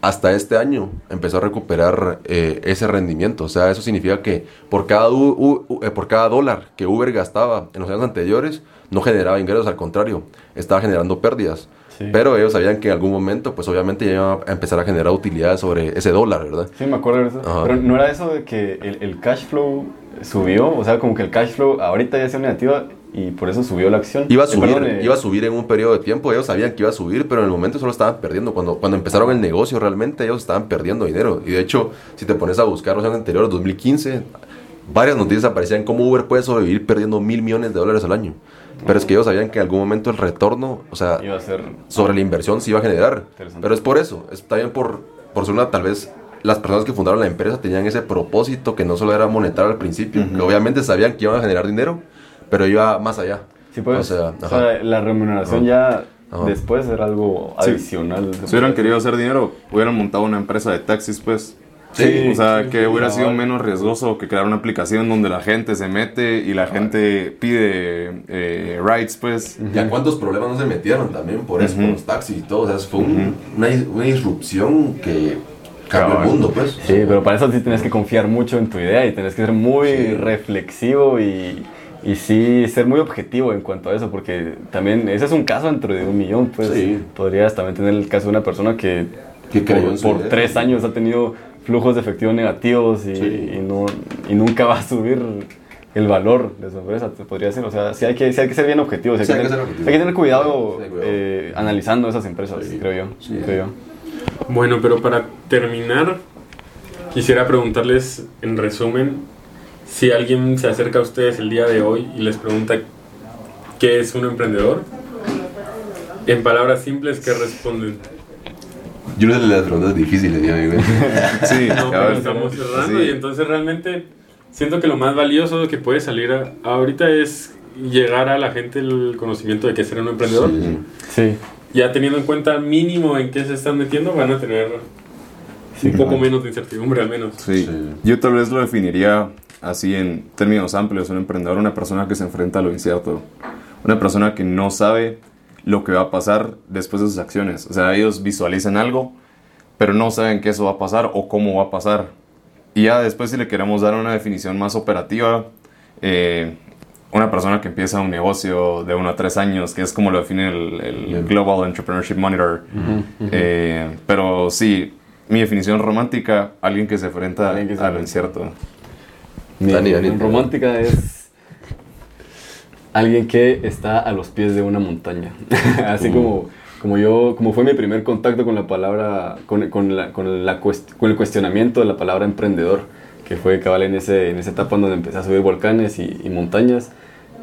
hasta este año empezó a recuperar eh, ese rendimiento. O sea, eso significa que por cada, u- u- u- eh, por cada dólar que Uber gastaba en los años anteriores, no generaba ingresos, al contrario, estaba generando pérdidas. Sí. Pero ellos sabían que en algún momento, pues obviamente ya iba a empezar a generar utilidades sobre ese dólar, ¿verdad? Sí, me acuerdo de eso. Ajá. Pero no era eso de que el, el cash flow subió, o sea, como que el cash flow ahorita ya sea negativa y por eso subió la acción. Iba a Eh, subir, eh, iba a subir en un periodo de tiempo, ellos sabían que iba a subir, pero en el momento solo estaban perdiendo. Cuando, cuando empezaron el negocio realmente ellos estaban perdiendo dinero. Y de hecho, si te pones a buscar los años anteriores, 2015, varias noticias aparecían como Uber puede sobrevivir perdiendo mil millones de dólares al año. Pero es que ellos sabían que en algún momento el retorno, o sea, Iba a ser... sobre la inversión se iba a generar. Pero es por eso, es también por, por ser una, tal vez, las personas que fundaron la empresa tenían ese propósito que no solo era monetario al principio, que obviamente sabían que iban a generar dinero, pero iba más allá. Sí, pues, o sea, o ajá. sea, la remuneración ya Ajá. después era algo Sí. adicional. Si hubieran querido hacer dinero, hubieran montado una empresa de taxis, pues. Sí, o sea, sí, que sí, hubiera sido menos riesgoso que crear una aplicación donde la gente se mete y la gente pide eh, rides, pues. ¿Y a cuántos problemas no se metieron también por eso, por los taxis y todo? O sea, fue un- una, una disrupción que cambió el mundo, pues. Sí, pero para eso sí tienes que confiar mucho en tu idea y tienes que ser muy reflexivo y, y sí ser muy objetivo en cuanto a eso, porque también ese es un caso dentro de un millón, pues Sí. podrías también tener el caso de una persona que, Que creyó por, en su por idea. tres años ha tenido flujos de efectivo negativos y, Sí. y no, y nunca va a subir el valor de su empresa, te podría ser, o sea, sí hay que, sí hay que ser bien objetivo, sí hay, hay que tener, hay que tener cuidado, cuidado. eh, analizando esas empresas, Sí. creo yo, Sí. creo yo. Bueno, pero para terminar, quisiera preguntarles en resumen, si alguien se acerca a ustedes el día de hoy y les pregunta qué es un emprendedor, en palabras simples, ¿qué responden? Yo no sé las preguntas difíciles, ya, güey. (laughs) Sí, No, pero estamos cerrando Sí. y entonces realmente siento que lo más valioso que puede salir a- ahorita es llegar a la gente el conocimiento de qué ser un emprendedor. Sí, sí. Ya teniendo en cuenta mínimo en qué se están metiendo, van a tener Sí, un poco menos de incertidumbre al menos. Sí. Sí. Yo tal vez lo definiría así en términos amplios, un emprendedor, una persona que se enfrenta a lo incierto, una persona que no sabe lo que va a pasar después de sus acciones. O sea, ellos visualizan algo, pero no saben que eso va a pasar o cómo va a pasar. Y ya después si le queremos dar una definición más operativa, eh, una persona que empieza un negocio de uno a tres años, que es como lo define el, el Global Entrepreneurship Monitor. Eh, pero sí, mi definición romántica, alguien que se enfrenta que se a lo enfrenta. incierto. Mi Dani, Dani. romántica es alguien que está a los pies de una montaña. (laughs) Así como, como yo, como fue mi primer contacto con la palabra, con, con, la, con, la cuest- con el cuestionamiento de la palabra emprendedor, que fue cabal en, ese, en esa etapa donde empecé a subir volcanes y, y montañas.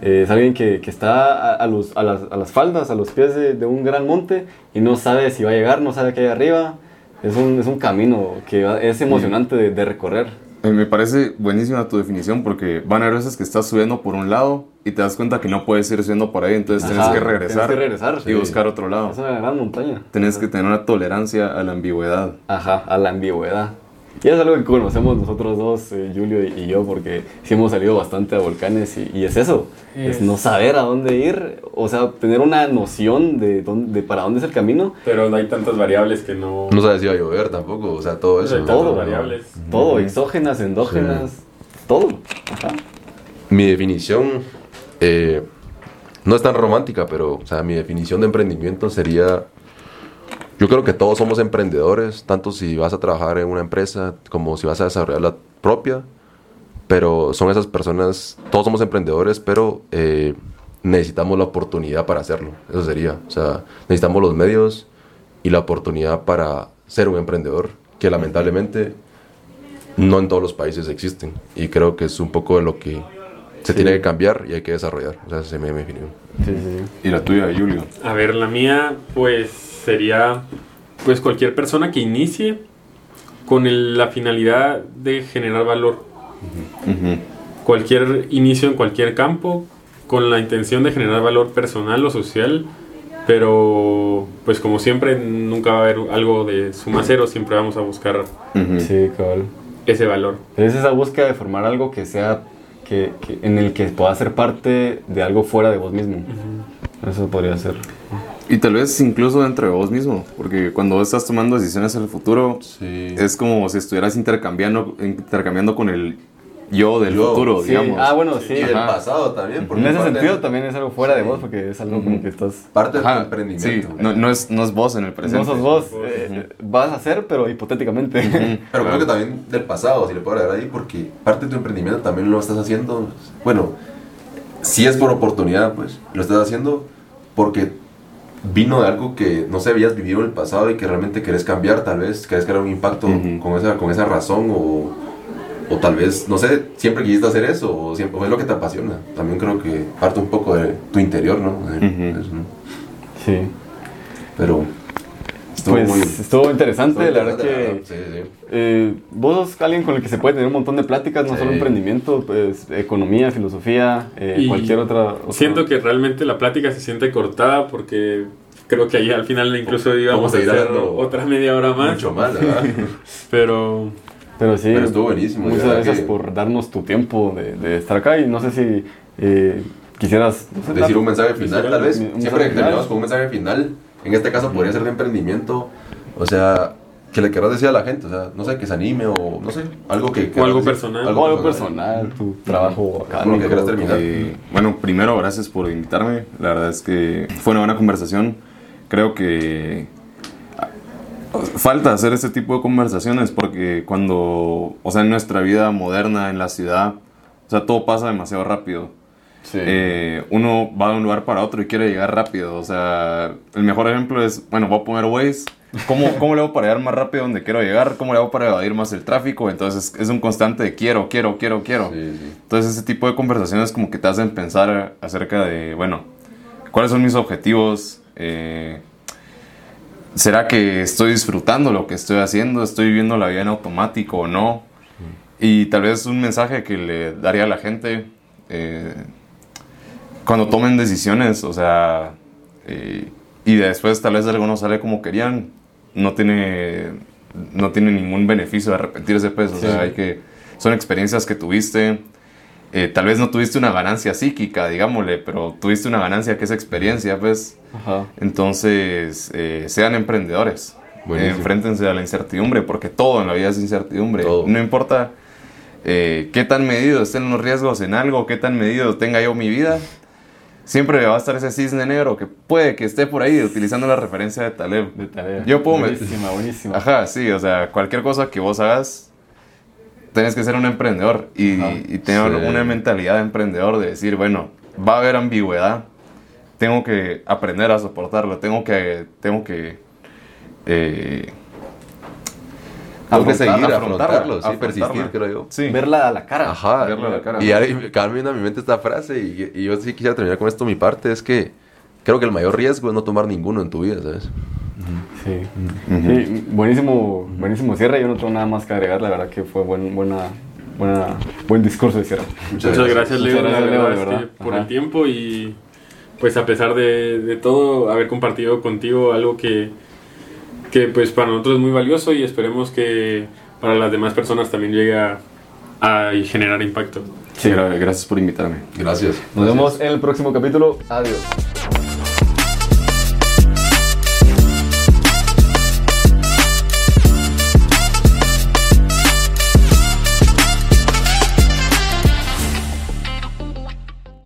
Eh, es alguien que, que está a, a los, a, las, a las faldas, a los pies de, de un gran monte y no sabe si va a llegar, no sabe qué hay arriba. Es un, es un camino que es emocionante de, de recorrer. Eh, Me parece buenísima tu definición porque van a haber veces que estás subiendo por un lado y te das cuenta que no puedes ir subiendo por ahí, entonces tienes que regresar, tienes que regresar, y buscar otro lado. Es una gran montaña. Tienes que tener una tolerancia a la ambigüedad. Ajá, a la ambigüedad. Y es algo que conocemos nosotros dos, eh, Julio y, y yo, porque sí hemos salido bastante a volcanes y, y es eso, es Es- no saber a dónde ir, o sea, tener una noción de, dónde, de para dónde es el camino, Pero hay tantas variables que no... No sabes si va a llover tampoco, o sea, todo eso. ¿no? todo, variables. todo, exógenas, endógenas, todo. Ajá. Mi definición eh, no es tan romántica, pero o sea, mi definición de emprendimiento sería, yo creo que todos somos emprendedores, tanto si vas a trabajar en una empresa como si vas a desarrollar la propia, pero son esas personas, todos somos emprendedores, pero eh, necesitamos la oportunidad para hacerlo, eso sería, o sea, necesitamos los medios y la oportunidad para ser un emprendedor, que lamentablemente no en todos los países existen. Y creo que es un poco de lo que se tiene que cambiar y hay que desarrollar. O sea, esa es mi mi opinión. Sí, sí, sí. Y la tuya, Julio. A ver, la mía, pues sería pues cualquier persona que inicie con el- la finalidad de generar valor. Cualquier inicio en cualquier campo con la intención de generar valor personal o social, pero pues como siempre nunca va a haber algo de suma cero, siempre vamos a buscar. Sí, ese valor. Es esa búsqueda de formar algo que sea, que, que- en el que pueda ser parte de algo fuera de vos mismo. Eso podría ser. Y tal vez incluso dentro de vos mismo, porque cuando vos estás tomando decisiones en el futuro, Sí. es como si estuvieras intercambiando, intercambiando con el yo del Yo, futuro, Sí, digamos. ah, bueno, sí. y del pasado también. porque En ese sentido también es algo fuera de Sí. vos, porque es algo como que estás... Parte de Ajá, emprendimiento. Sí, no, no es, no es vos en el presente. No sos vos, eh, vas a hacer, pero hipotéticamente. Pero creo que también del pasado, si le puedo agregar ahí, porque parte de tu emprendimiento también lo estás haciendo, bueno, si es por oportunidad, pues, lo estás haciendo porque vino de algo que no se habías vivido en el pasado y que realmente querés cambiar, tal vez, querés crear un impacto con, esa, con esa razón o, o tal vez, no sé, siempre quisiste hacer eso o, siempre, o es lo que te apasiona. También creo que parte un poco de tu interior, ¿no? De- Ujú. de eso, ¿no? Sí. Pero estuvo Pues muy... estuvo interesante, estuvo la verdad que... la verdad, sí, sí. eh, vos sos alguien con el que se puede tener un montón de pláticas, no Sí. solo emprendimiento, pues economía, filosofía, eh, cualquier otra, otra- Siento que realmente la plática se siente cortada porque creo que ahí al final incluso íbamos a hacer otra media hora más. Mucho más, ¿verdad? (laughs) Pero Pero sí, Pero estuvo buenísimo, Muchas gracias que- por darnos tu tiempo de, de estar acá y no sé si eh, quisieras no sé, decir un mensaje final, tal vez. Siempre terminamos con un mensaje final, en este caso podría ser de emprendimiento, o sea, que le querrás decir a la gente, o sea, no sé, que se anime o no sé, algo que... O algo decir, personal. o algo personal, tu trabajo lo que quieras terminar. Eh, bueno, primero, gracias por invitarme. La verdad es que fue una buena conversación. Creo que falta hacer este tipo de conversaciones porque cuando, o sea, en nuestra vida moderna, en la ciudad, o sea, todo pasa demasiado rápido. Sí. Eh, uno va de un lugar para otro y quiere llegar rápido. O sea, el mejor ejemplo es, bueno, voy a poner Waze. ¿Cómo, (laughs) ¿Cómo le hago para llegar más rápido donde quiero llegar? ¿Cómo le hago para evadir más el tráfico? Entonces es un constante de quiero, quiero, quiero, quiero. Sí, sí. Entonces ese tipo de conversaciones como que te hacen pensar acerca de, bueno, ¿cuáles son mis objetivos? Eh, ¿Será que estoy disfrutando lo que estoy haciendo? ¿Estoy viviendo la vida en automático o no? Y tal vez un mensaje que le daría a la gente eh, cuando tomen decisiones, o sea, eh, y después tal vez algo no sale como querían, no tiene, no tiene ningún beneficio de arrepentirse, pues, o Sí. sea, hay que, son experiencias que tuviste, eh, tal vez no tuviste una ganancia psíquica, digámosle, pero tuviste una ganancia que es experiencia, pues, Ajá. entonces, eh, sean emprendedores. Buenísimo. Enfréntense a la incertidumbre, porque todo en la vida es incertidumbre. Todo. No importa eh, qué tan medido estén los riesgos en algo, qué tan medido tenga yo mi vida, siempre va a estar ese cisne negro que puede que esté por ahí utilizando la referencia de Taleb. De. Yo puedo Buenísima, buenísima. Ajá, sí, o sea, cualquier cosa que vos hagas, tenés que ser un emprendedor y, tener Sí. una mentalidad de emprendedor de decir, bueno, va a haber ambigüedad, tengo que aprender a soportarla, tengo que, tengo que, eh, Tengo que seguir, afrontarlo, sí, afrontarla. persistir, creo yo. Sí. Verla a la cara. Ajá. Verlo a la cara. Y ahí camina a mi mente esta frase y, y yo sí quisiera terminar con esto. Mi parte es que creo que el mayor riesgo es no tomar ninguno en tu vida, ¿sabes? Sí. Sí, buenísimo, buenísimo cierre. Yo no tengo nada más que agregar. La verdad que fue buen, buena, buena, buen discurso de cierre. Muchas gracias, Leo, Muchas gracias, Leo, verdad de es que verdad. por Ajá. el tiempo y pues a pesar de, de todo, haber compartido contigo algo que, que pues para nosotros es muy valioso y esperemos que para las demás personas también llegue a, a generar impacto. Sí, gra- gracias por invitarme. Gracias. Nos vemos en el próximo capítulo. Adiós.